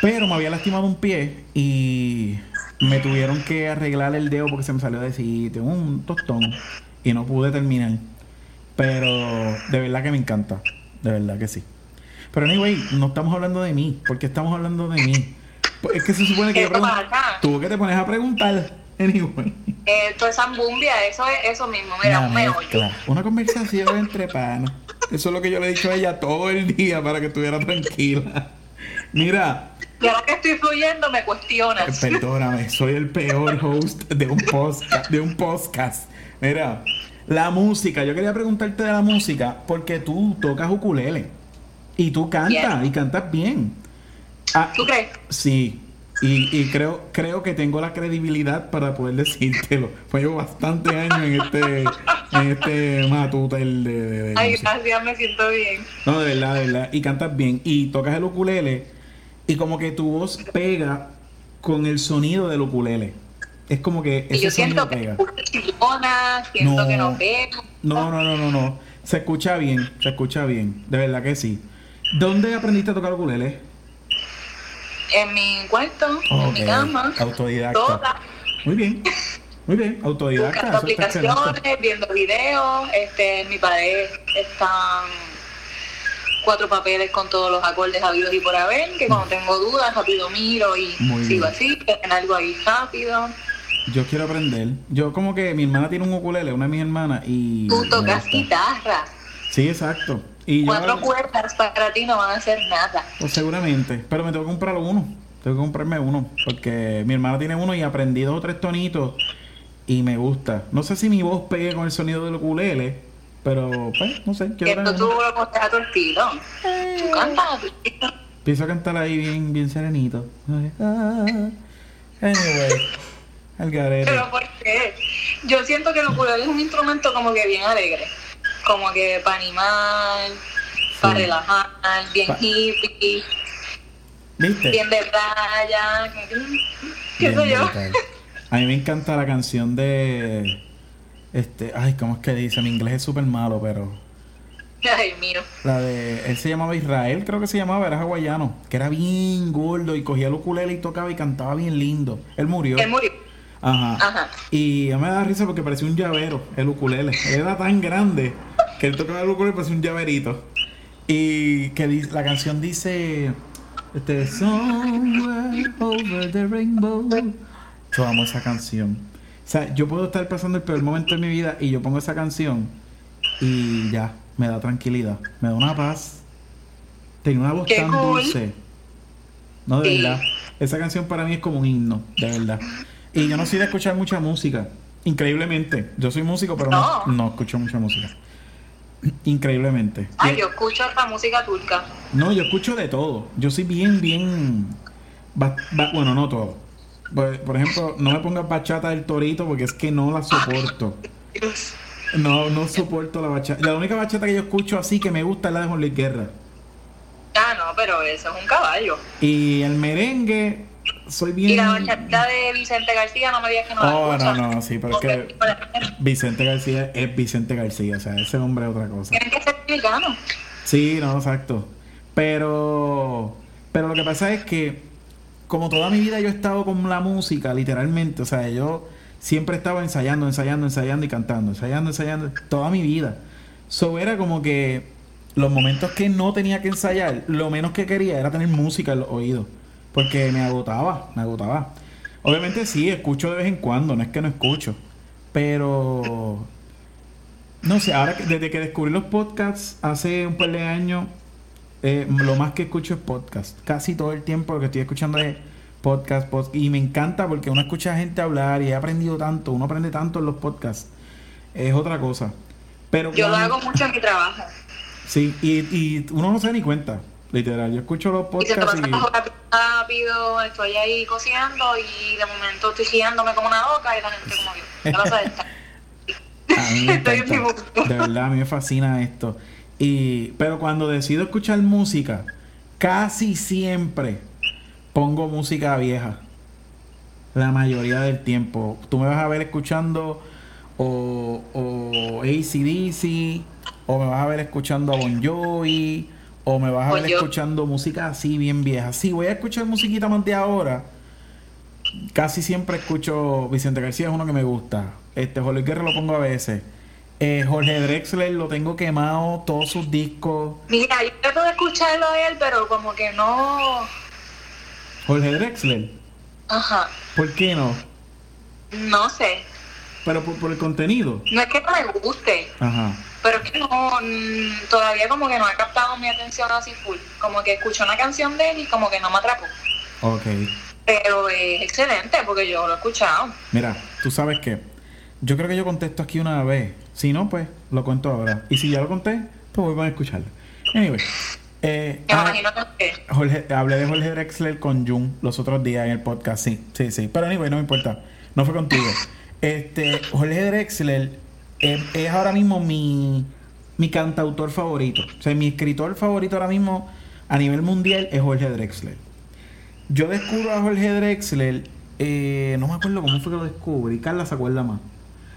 pero me había lastimado un pie y me tuvieron que arreglar el dedo porque se me salió de sitio, un tostón y no pude terminar. Pero de verdad que me encanta, de verdad que sí. Pero anyway, no estamos hablando de mí, porque estamos hablando de mí. Pues Es que se supone que yo tú que te pones a preguntar, anyway. Esto es zambumbia, eso es eso mismo. Mira, un meollo. Una conversación entre panas. Eso es lo que yo le he dicho a ella todo el día para que estuviera tranquila. Mira, Y ahora que estoy fluyendo, me cuestionas. perdóname, soy el peor host de un podcast. De un podcast. Mira, la música. Yo quería preguntarte de la música porque tú tocas ukulele y tú cantas y cantas bien. Ah, ¿Tú crees? Sí, y, y creo, creo que tengo la credibilidad para poder decírtelo. Pues llevo bastantes años en este, en este matutel de, de, de Ay, gracias, me siento bien. No, de verdad, de verdad. Y cantas bien. Y tocas el ukulele y como que tu voz pega con el sonido del ukulele. Es como que Y ese yo sonido siento que pega. siento No. que no pego. No, no, no, no, no. Se escucha bien, se escucha bien. De verdad que sí. ¿Dónde aprendiste a tocar ukulele? En mi cuarto, en mi cama, Autodidacta. toda, Muy bien. Muy bien, autodidacta. buscando aplicaciones, viendo videos. Este, en mi pared están cuatro papeles con todos los acordes habidos y por haber, que cuando tengo dudas rápido miro y Muy sigo bien. así, en algo ahí rápido. Yo quiero aprender. Yo como que mi hermana tiene un ukulele, una de mis hermanas, y... Tú tocas guitarra. Sí, exacto. Y. Cuatro cuerdas para ti no van a hacer nada. Pues seguramente. Pero me tengo que comprar uno. Tengo que comprarme uno. Porque mi hermana tiene uno y aprendí dos o tres tonitos. Y me gusta. No sé si mi voz pegue con el sonido del ukulele. Pero, pues, no sé. Que tú lo coges a tu estilo. Tú cantas a tu estilo. Empiezo a cantar ahí bien, bien serenito. Ah. Anyway. Al garete. Pero ¿por qué? Yo siento que el ukulele es un instrumento como que bien alegre. Como que para animar, para Sí. relajar, bien Pa- hippie, ¿Viste? bien de playa. ¿Qué sé yo? A mí me encanta la canción de... Este... Ay, ¿cómo es que dice? Mi inglés es súper malo, pero... Ay, mío. La de... Él se llamaba Israel, creo que se llamaba, era hawaiano. Que era bien gordo y cogía el ukulele y tocaba y cantaba bien lindo. Él murió. Él murió. Ajá. Ajá. Y a mí me da risa porque parecía un llavero, el ukulele. Él era tan grande que él tocaba el ukulele y parecía un llaverito. Y que la canción dice... Este... Somewhere over the rainbow. Yo amo esa canción. O sea, yo puedo estar pasando el peor momento de mi vida y yo pongo esa canción y ya, me da tranquilidad, me da una paz. Tiene una voz Qué tan cool. dulce. No, de Sí. verdad. Esa canción para mí es como un himno, de verdad. Y yo no soy de escuchar mucha música. Increíblemente. Yo soy músico, pero no, No. no escucho mucha música. Increíblemente. Ay, yo escucho esta música turca. no, yo escucho de todo. Yo soy bien, bien. ba- ba- bueno, no todo. Por, por ejemplo, no me pongas bachata del torito porque es que no la soporto. Dios. No, no soporto la bachata. La única bachata que yo escucho así que me gusta es la de Juan Luis Guerra. Ah, no, pero eso es un caballo. Y el merengue, soy bien. Y la bachata de Vicente García, no me digas que no la Oh, no, escuchas. no, sí, pero es que Vicente García es Vicente García, o sea, ese hombre es otra cosa. Tienen que ser mexicanos. Sí, no, exacto. Pero, pero lo que pasa es que, como toda mi vida yo he estado con la música, literalmente, o sea, yo siempre estaba ensayando, ensayando, ensayando y cantando, ensayando, ensayando, toda mi vida. So era como que los momentos que no tenía que ensayar, lo menos que quería era tener música en los oídos, porque me agotaba, me agotaba. Obviamente sí, escucho de vez en cuando, no es que no escucho, pero no sé, ahora que- desde que descubrí los podcasts hace un par de años, eh, lo más que escucho es podcast. Casi todo el tiempo lo que estoy escuchando es podcast, podcast. Y me encanta porque uno escucha a gente hablar y he aprendido tanto, uno aprende tanto en los podcasts. Es otra cosa. Pero Yo lo hago mucho en mi trabajo. Sí, y, y uno no se da ni cuenta, literal. Yo escucho los Y se te podcasts pasa y... rápido, estoy ahí cociendo y de momento estoy girándome como una loca y la gente como que, ¿qué pasa a esta? A mí me Estoy en mi mundo. De verdad, a mí me fascina esto. Y, pero cuando decido escuchar música, casi siempre pongo música vieja. La mayoría del tiempo. Tú me vas a ver escuchando o, o ACDC, o me vas a ver escuchando a Bon Jovi, o me vas a ver escuchando música así bien vieja. Sí, voy a escuchar musiquita más de ahora. Casi siempre escucho Vicente García es uno que me gusta. Este Jorge Guerra lo pongo a veces. Eh, Jorge Drexler lo tengo quemado, todos sus discos. Mira, yo trato de escucharlo a él, pero como que no... Jorge Drexler, Ajá, ¿por qué no? no sé. Pero por, por el contenido. No es que no me guste, Ajá. Pero es que no, mm, todavía como que no ha captado mi atención así full. Como que escuché una canción de él y como que no me atrapó. Ok. Pero es excelente porque yo lo he escuchado. Mira, tú sabes que yo creo que yo contesto aquí una vez. Si no, pues lo cuento ahora. Y si ya lo conté, pues vuelvan a escucharlo. Anyway. Eh, Me ah, imagino que... Jorge, hablé de Jorge Drexler con Jun los otros días en el podcast, sí, sí, sí. Pero anyway, no me importa. No fue contigo. Este, Jorge Drexler es, es ahora mismo mi, mi cantautor favorito. O sea, mi escritor favorito ahora mismo a nivel mundial es Jorge Drexler. Yo descubro a Jorge Drexler, eh, no me acuerdo cómo fue que lo descubrí, Carla se acuerda más.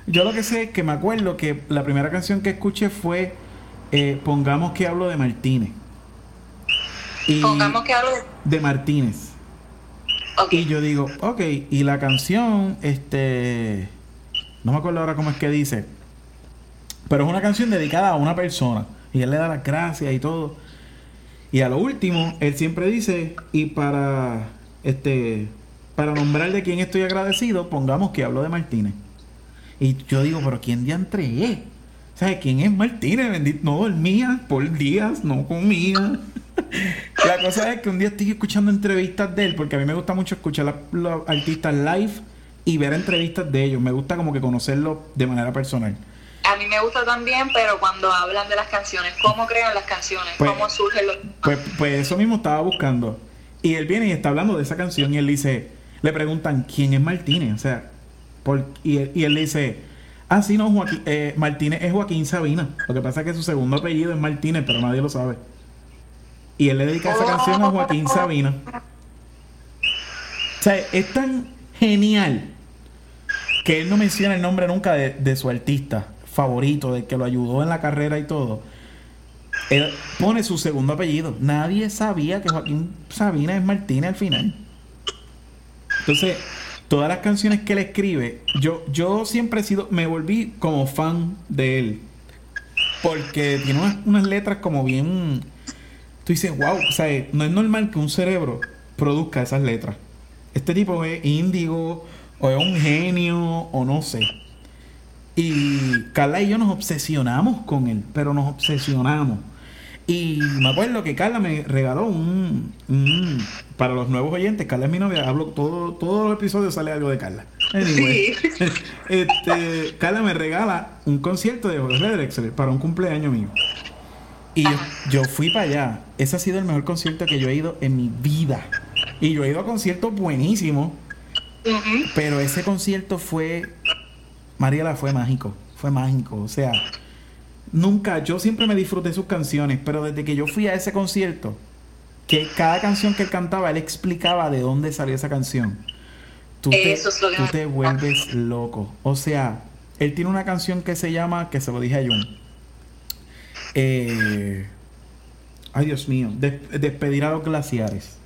Yo lo que sé es que me acuerdo que la primera canción que escuché fue eh, Pongamos que hablo de Martínez. Y- Pongamos que hablo de... de Martínez. Y yo digo, ok, y la canción, este, no me acuerdo ahora cómo es que dice, pero es una canción dedicada a una persona. Y él le da las gracias y todo. Y a lo último, él siempre dice, y para este para nombrar de quién estoy agradecido, pongamos que hablo de Martínez. Y yo digo, pero ¿quién ya entregué? ¿Sabes quién es Martínez? Bendito, no dormía por días, no comía. la cosa es que un día estoy escuchando entrevistas de él, porque a mí me gusta mucho escuchar a los artistas live y ver entrevistas de ellos. Me gusta como que conocerlo de manera personal. A mí me gusta también, pero cuando hablan de las canciones, cómo crean las canciones, Pues- cómo surgen los... Pues, pues eso mismo estaba buscando. Y él viene y está hablando de esa canción y él dice, le preguntan, ¿quién es Martínez? O sea, por, y, él, y él dice, ah, sí, no, Joaquín, eh, Martínez es Joaquín Sabina. Lo que pasa es que su segundo apellido es Martínez, pero nadie lo sabe. Y él le dedica esa canción a Joaquín Sabina. O sea, es tan genial que él no menciona el nombre nunca de, de su artista favorito, del que lo ayudó en la carrera y todo. Él pone su segundo apellido. Nadie sabía que Joaquín Sabina es Martínez al final. Entonces, todas las canciones que él escribe, yo, yo siempre he sido, me volví como fan de él. Porque tiene unas, unas letras como bien. Tú dices, wow, o sea, no es normal que un cerebro produzca esas letras. Este tipo es índigo, o es un genio, o no sé. Y Carla y yo nos obsesionamos con él, pero nos obsesionamos. Y me acuerdo que Carla me regaló un, un- para los nuevos oyentes, Carla es mi novia, hablo todo, todos los episodios sale algo de Carla. Anyway, este, Carla me regala un concierto de Jorge Drexler para un cumpleaños mío. Y yo, yo fui para allá. Ese ha sido el mejor concierto que yo he ido en mi vida. Y yo he ido a conciertos buenísimos. Pero ese concierto fue. Mariela fue mágico. Fue mágico. O sea, nunca. Yo siempre me disfruté sus canciones. Pero desde que yo fui a ese concierto, que cada canción que él cantaba, él explicaba de dónde salió esa canción. Tú te, Eso es lo que tú te vuelves loco. O sea, él tiene una canción que se llama, que se lo dije a Jun. Eh, ay, Dios mío. Des- despedir a los glaciares.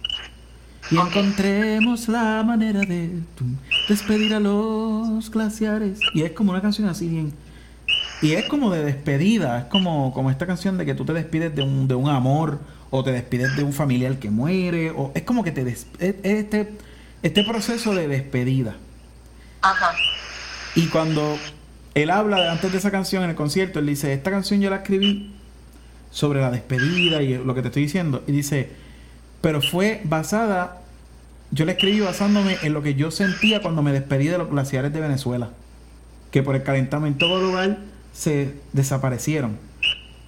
Y encontremos la manera de tum, despedir a los glaciares. Y es como una canción así bien. Y es como de despedida. Es como, como esta canción de que tú te despides de un, de un amor. O te despides de un familiar que muere. O es como que te des- es- es este, este proceso de despedida. Ajá. Y cuando él habla antes de esa canción en el concierto, él dice, esta canción yo la escribí sobre la despedida y lo que te estoy diciendo. Y dice, pero fue basada, yo la escribí basándome en lo que yo sentía cuando me despedí de los glaciares de Venezuela, que por el calentamiento global se desaparecieron.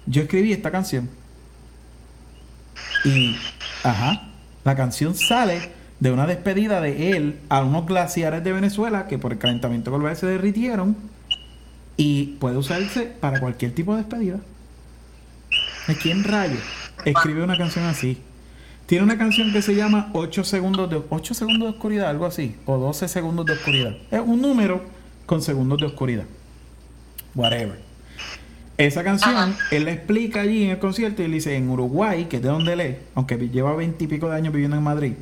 Yo escribí esta canción. Y, ajá, la canción sale de una despedida de él a unos glaciares de Venezuela que por el calentamiento global se derritieron y puede usarse para cualquier tipo de despedida. ¿De quién rayo escribe una canción así? Tiene una canción que se llama 8 segundos de 8 segundos de oscuridad, algo así, o 12 segundos de oscuridad. Es un número con segundos de oscuridad. Whatever. Esa canción, Ajá. él la explica allí en el concierto y él dice en Uruguay, que es de donde él es, aunque lleva veintipico de años viviendo en Madrid.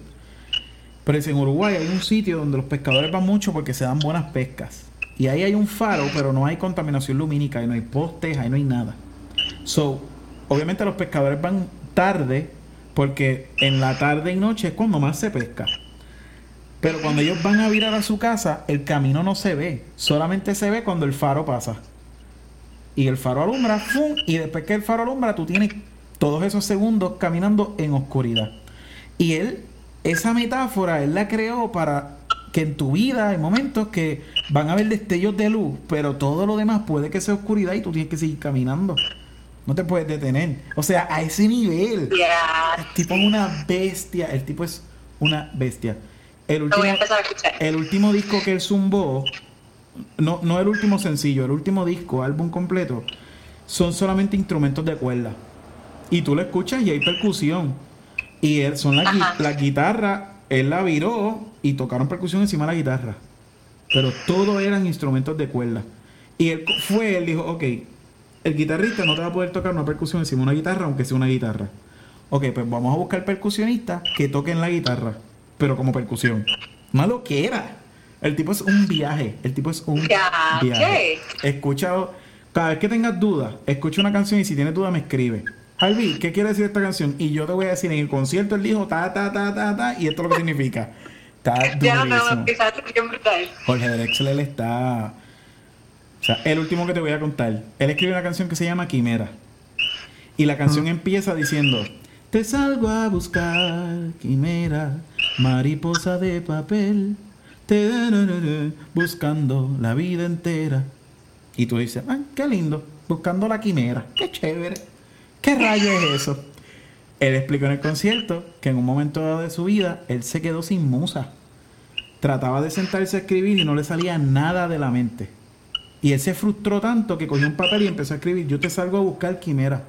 Pero dice en Uruguay hay un sitio donde los pescadores van mucho porque se dan buenas pescas. Y ahí hay un faro, pero no hay contaminación lumínica, ahí no hay postes, ahí no hay nada. So, obviamente los pescadores van tarde porque en la tarde y noche es cuando más se pesca. Pero cuando ellos van a virar a su casa, el camino no se ve. Solamente se ve cuando el faro pasa. Y el faro alumbra, ¡fum! Y después que el faro alumbra, tú tienes todos esos segundos caminando en oscuridad. Y él, esa metáfora, él la creó para que en tu vida hay momentos que van a haber destellos de luz, pero todo lo demás puede que sea oscuridad y tú tienes que seguir caminando. No te puedes detener. O sea, a ese nivel. El tipo es una bestia. El tipo es una bestia. El Lo último, voy a empezar a escuchar. el último disco que él zumbó, no, no el último sencillo, el último disco, álbum completo, son solamente instrumentos de cuerda. Y tú lo escuchas y hay percusión. Y él- son las, las guitarras, él la viró y tocaron percusión encima de la guitarra. Pero todo eran instrumentos de cuerda. Y él fue, él dijo, ok, el guitarrista no te va a poder tocar una percusión encima de una guitarra, aunque sea una guitarra. Ok, pues vamos a buscar percusionistas que toquen la guitarra, pero como percusión. Malo que era. El tipo es un viaje. El tipo es un viaje. ¿qué? Escucha, cada vez que tengas dudas, escucha una canción y si tienes dudas me escribe. Harvey, ¿qué quiere decir esta canción? Y yo te voy a decir, en el concierto él dijo ta, ta, ta, ta, ta, y esto es lo que significa. Está Ya no, durísimo. Jorge Drexler está... O sea, el último que te voy a contar. Él escribe una canción que se llama Quimera. Y la canción empieza diciendo... Te salgo a buscar, quimera, mariposa de papel, te buscando la vida entera. Y tú dices, ah, qué lindo, buscando la quimera, qué chévere. ¿Qué rayo es eso? Él explicó en el concierto que en un momento dado de su vida él se quedó sin musa. Trataba de sentarse a escribir y no le salía nada de la mente. Y él se frustró tanto que cogió un papel y empezó a escribir, yo te salgo a buscar quimera,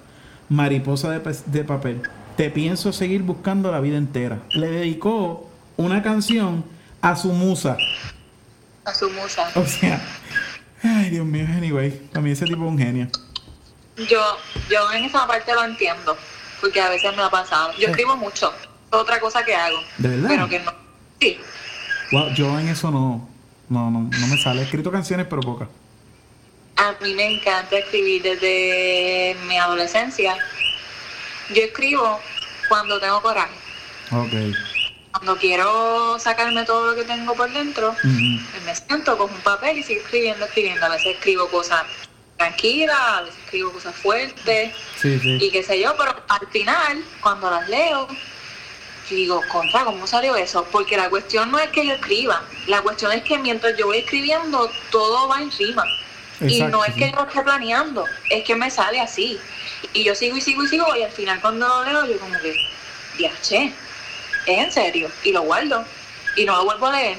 mariposa de, de papel. Te pienso seguir buscando la vida entera. Le dedicó una canción a su musa. A su musa. O sea, ay Dios mío, anyway, para mí ese tipo es un genio. Yo, yo en esa parte lo entiendo, porque a veces me ha pasado. Yo escribo mucho, es otra cosa que hago. ¿De verdad? Pero que no. Sí, Wow, yo en eso no, no, no, no me sale. He escrito canciones, pero pocas. A mí me encanta escribir desde mi adolescencia. Yo escribo cuando tengo coraje. Ok. Cuando quiero sacarme todo lo que tengo por dentro, pues me siento con un papel y sigo escribiendo, escribiendo. A veces escribo cosas tranquilas, a veces escribo cosas fuertes. Sí, sí. y qué sé yo, pero al final, cuando las leo, digo, contra, ¿cómo salió eso? Porque la cuestión no es que yo escriba, la cuestión es que mientras yo voy escribiendo, todo va en rima. Y no es que yo esté planeando, es que me sale así. Y yo sigo y sigo y sigo, y al final cuando lo leo, yo como que, che, es en serio, y lo guardo, y no lo vuelvo a leer.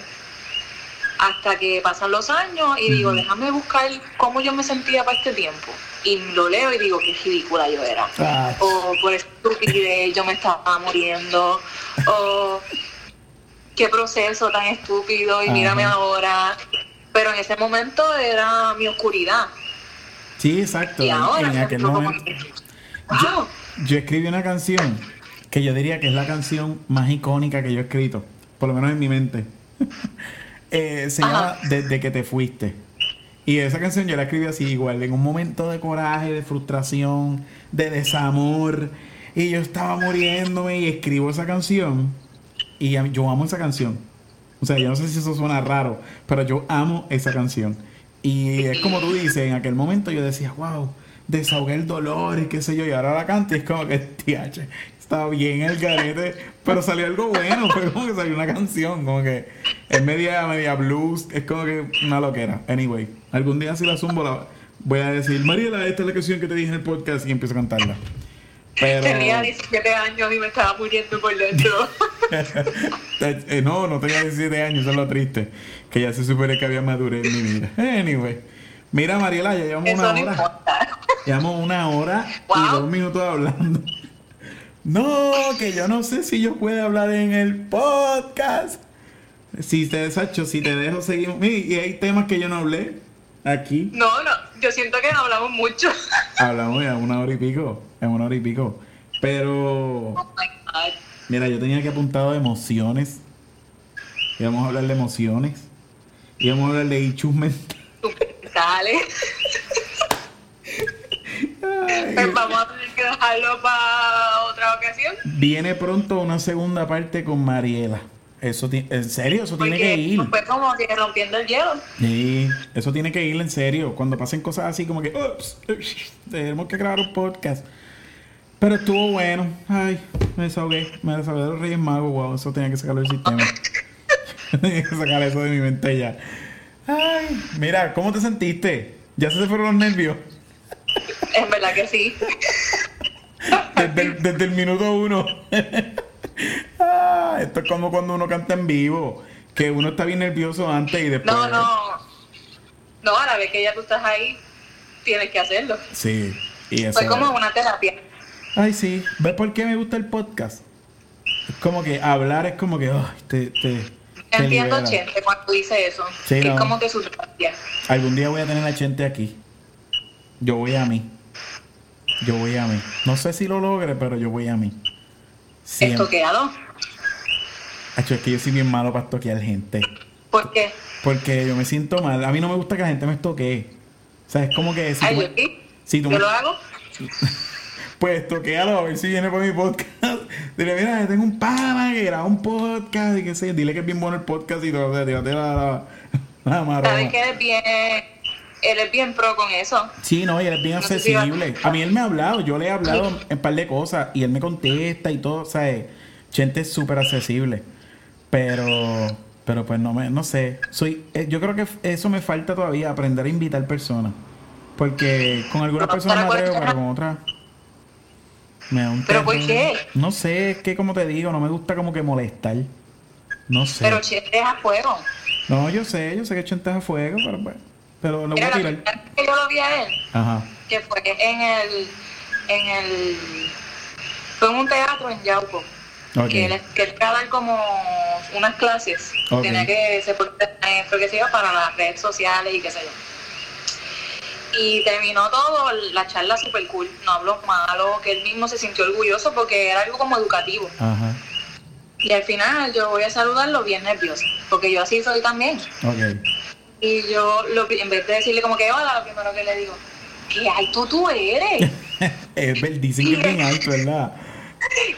Hasta que pasan los años y digo, déjame buscar cómo yo me sentía para este tiempo. Y lo leo y digo, qué ridícula yo era Ah, o por estupidez yo me estaba muriendo, o qué proceso tan estúpido y Ajá. mírame ahora. Pero en ese momento era mi oscuridad. sí, exacto. Y ahora, en aquel yo momento. que, wow, Yo escribí una canción que yo diría que es la canción más icónica que yo he escrito, por lo menos en mi mente. Eh, se llama. Desde que te fuiste. Y esa canción yo la escribí así igual, en un momento de coraje, de frustración, de desamor. Y yo estaba muriéndome y escribo esa canción. Y yo amo esa canción. O sea, yo no sé si eso suena raro, pero yo amo esa canción. Y es como tú dices, en aquel momento yo decía, wow, desahogué el dolor y qué sé yo, y ahora la canto y es como que, tiache, estaba bien el garete, pero salió algo bueno, fue como que salió una canción, como que es media, media blues, es como que una loquera. Anyway, algún día si la zumbo la voy a decir, Mariela, esta es la canción que te dije en el podcast y empiezo a cantarla. Pero... tenía 17 años y me estaba muriendo por dentro. Eh, no, no tenía 17 años, eso es lo triste. Que ya se supone que había madurez en mi vida. Anyway. Mira, Mariela, ya llevamos Eso una no hora. importa. Llevamos una hora y Wow. dos minutos hablando. No, que yo no sé si yo puedo hablar en el podcast. Si te Sacho, si te dejo seguir. Mira, y hay temas que yo no hablé aquí. No, no, yo siento que no hablamos mucho. Hablamos ya una hora y pico. En una hora y pico. Pero. Oh. Mira, yo tenía que apuntado emociones. Íbamos a hablar de emociones. Íbamos a hablar de issues mentales. Pues vamos a tener que dejarlo para otra ocasión. Viene pronto una segunda parte con Mariela. Eso en serio, eso tiene que ir. fue como que rompiendo el hielo. Sí, eso tiene que ir en serio. Cuando pasen cosas así como que, ups, tenemos que grabar un podcast. Pero estuvo bueno. Ay, me desahogué. Me desahogué de los Reyes Magos. Wow, eso tenía que sacarlo del sistema. tenía que sacar eso de mi mente ya. Ay, mira, ¿cómo te sentiste? ¿Ya se te fueron los nervios? Es verdad que sí. Desde el, desde el minuto uno. Ah, esto es como cuando uno canta en vivo. Que uno está bien nervioso antes y después. No, no. No, a la vez que ya tú estás ahí, tienes que hacerlo. Sí. Y eso. Fue como una terapia. Ay, sí. ¿Ves por qué me gusta el podcast? Es como que hablar es como que. ay, te, te, te Entiendo, libera. Chente, cuando dice eso. Sí, no. es como que su. Algún día voy a tener a Chente aquí. Yo voy a mí. Yo voy a mí. No sé si lo logre, pero yo voy a mí. Estoqueado. Acho, es que yo soy bien malo para toquear gente. ¿Por qué? Porque yo me siento mal. A mí no me gusta que la gente me estoquee. O sea, es como que si Ay, tú yo me, sí. si tú Yo me- lo hago. Pues toquéalo a ver si viene por mi podcast. Dile, mira, tengo un pana que graba un podcast y qué sé. Dile que es bien bueno el podcast y todo. O sea, tírate la, la, la. Sabes que él es bien, él es bien pro con eso. Sí, no, y él es bien No si accesible. A mí él me ha hablado, yo le he hablado en un par de cosas y él me contesta y todo, ¿sabes? Chente es súper accesible. Pero, pero pues no me, no sé. Soy, eh, yo creo que eso me falta todavía, aprender a invitar personas. Porque con algunas personas me atrevo, pero con otras. Me da un ¿Pero por qué? No sé, es que como te digo, no me gusta como que molestar. No sé. Pero Chente es a fuego. No, yo sé, yo sé que Chente es a fuego, pero pues. Pero lo voy Mira, a la tirar. primera vez que yo lo vi a él, Ajá. que fue en el, en el, fue en un teatro en Yauco. Ok. Que él, que él iba a dar como unas clases. Ok. Tenía que ser por maestro, que se iba para las redes sociales y qué sé yo. Y terminó todo, la charla super cool, no habló malo, que él mismo se sintió orgulloso porque era algo como educativo. Ajá. Y al final yo voy a saludarlo bien nervioso, porque yo así soy también. Ok. Y yo, lo, en vez de decirle como que hola, lo primero que le digo, qué alto tú eres. Es ver- dicen que es bien alto, ¿verdad?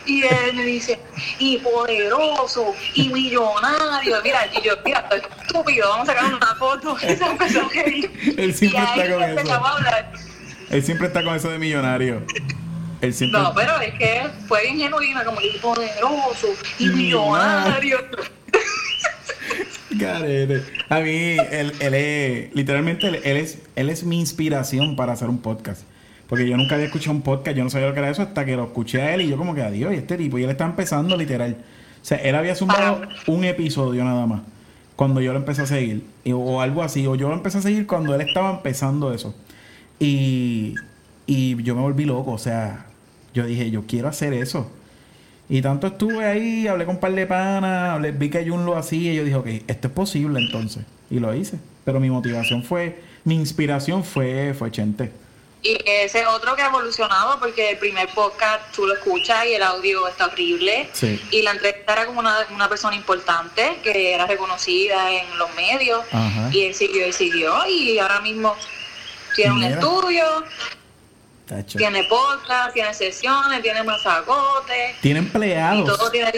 Y él me dice, y poderoso, y millonario. Mira, y yo, mira, estoy estúpido, vamos a sacar una foto. Y se empezó a reír. Él siempre y ahí está con empezamos eso. a hablar. Él siempre está con eso de millonario. Él siempre. No, pero es que fue bien genuino, como y poderoso, y millonario. A mí, él, él es. Literalmente, él es, él es mi inspiración para hacer un podcast. Porque yo nunca había escuchado un podcast, yo no sabía lo que era eso hasta que lo escuché a él y yo, como que adiós, y este tipo. Y él está empezando literal. O sea, él había sumado un episodio nada más. Cuando yo lo empecé a seguir. O algo así. O yo lo empecé a seguir cuando él estaba empezando eso. Y, y yo me volví loco. O sea, yo dije, yo quiero hacer eso. Y tanto estuve ahí, hablé con un par de panas, hablé- vi que Jun lo hacía y yo dije, ok, esto es posible entonces. Y lo hice. Pero mi motivación fue, mi inspiración fue, fue Chente. Y ese otro que ha evolucionado, porque el primer podcast tú lo escuchas y el audio está horrible. Sí. Y la entrevista era como una, una persona importante que era reconocida en los medios. Ajá. Y él siguió y siguió. Y ahora mismo tiene un estudio, Tacho. tiene podcast, tiene sesiones, tiene masacotes. Tiene Y empleados. todo tiene.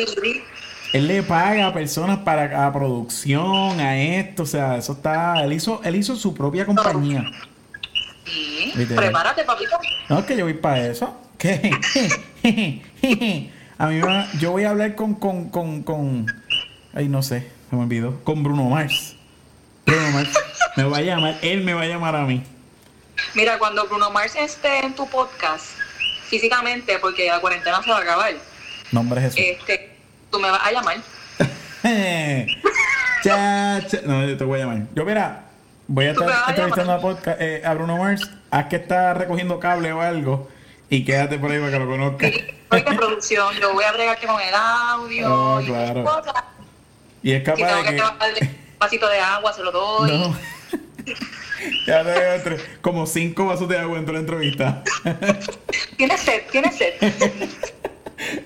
Él le paga a personas para a producción, a esto, o sea, eso está. Él hizo, él hizo su propia compañía. Sí. Prepárate, papito. No, que yo voy para eso. ¿Qué? a mí me va- yo voy a hablar con, con, con, con. Ay, no sé, se me olvidó. Con Bruno Mars. Bruno Mars. Me va a llamar, él me va a llamar a mí. Mira, cuando Bruno Mars esté en tu podcast, físicamente, porque la cuarentena se va a acabar, Nombre es Jesús. este, tú me vas a llamar. cha, cha. No, yo te voy a llamar. Yo, mira, voy a estar entrevistando a, podcast, eh, a Bruno Mars. Haz que está recogiendo cable o algo. Y quédate por ahí para que lo conozca. Soy de producción, yo voy a bregarte con el audio Oh, y claro. Y es Si capaz tengo de que un vasito de agua, se lo doy. No. ya te veo entre- como cinco vasos de agua dentro de la entrevista. Tienes sed, tienes sed.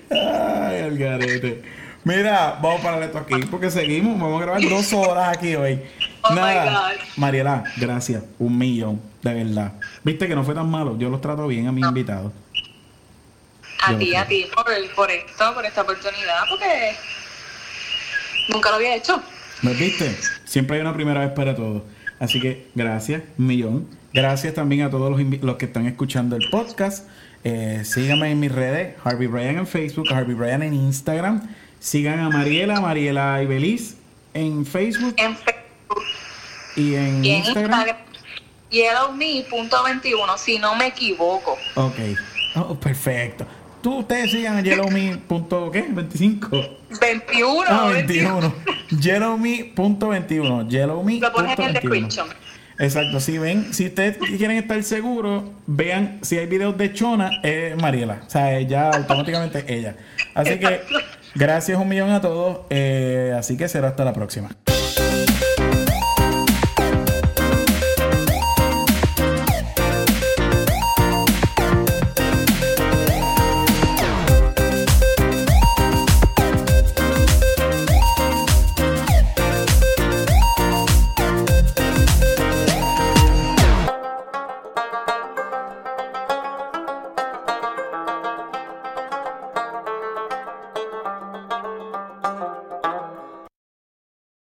Ay, el garete. Mira, vamos a parar esto aquí porque seguimos. Vamos a grabar dos horas aquí hoy. Oh my Nada. God. Mariela, gracias. Un millón, de verdad. Viste que no fue tan malo. Yo los trato bien a mis invitados. A ti, a ti, por, el- por esto, por esta oportunidad, porque nunca lo había hecho. ¿Me viste? Siempre hay una primera vez para todo. Así que gracias, un millón. Gracias también a todos los que están escuchando el podcast. Eh, síganme en mis redes, Harvey Bryan en Facebook, Harvey Bryan en Instagram. Sigan a Mariela, Mariela Ibeliz en Facebook En Facebook y en y en Instagram. Instagram, yellowme.21, si no me equivoco. Ok. Oh, perfecto. Tú, ustedes sigan a yellowme. punto, ¿Qué? 25. 21, Ah, 21. 21. Yellowme.21. Yellowme. Lo pones en el description. Exacto, si ven, si ustedes quieren estar seguros, vean si hay videos de Chona, es Mariela. O sea, ella automáticamente ella. Así que gracias un millón a todos. eh, así que será hasta la próxima.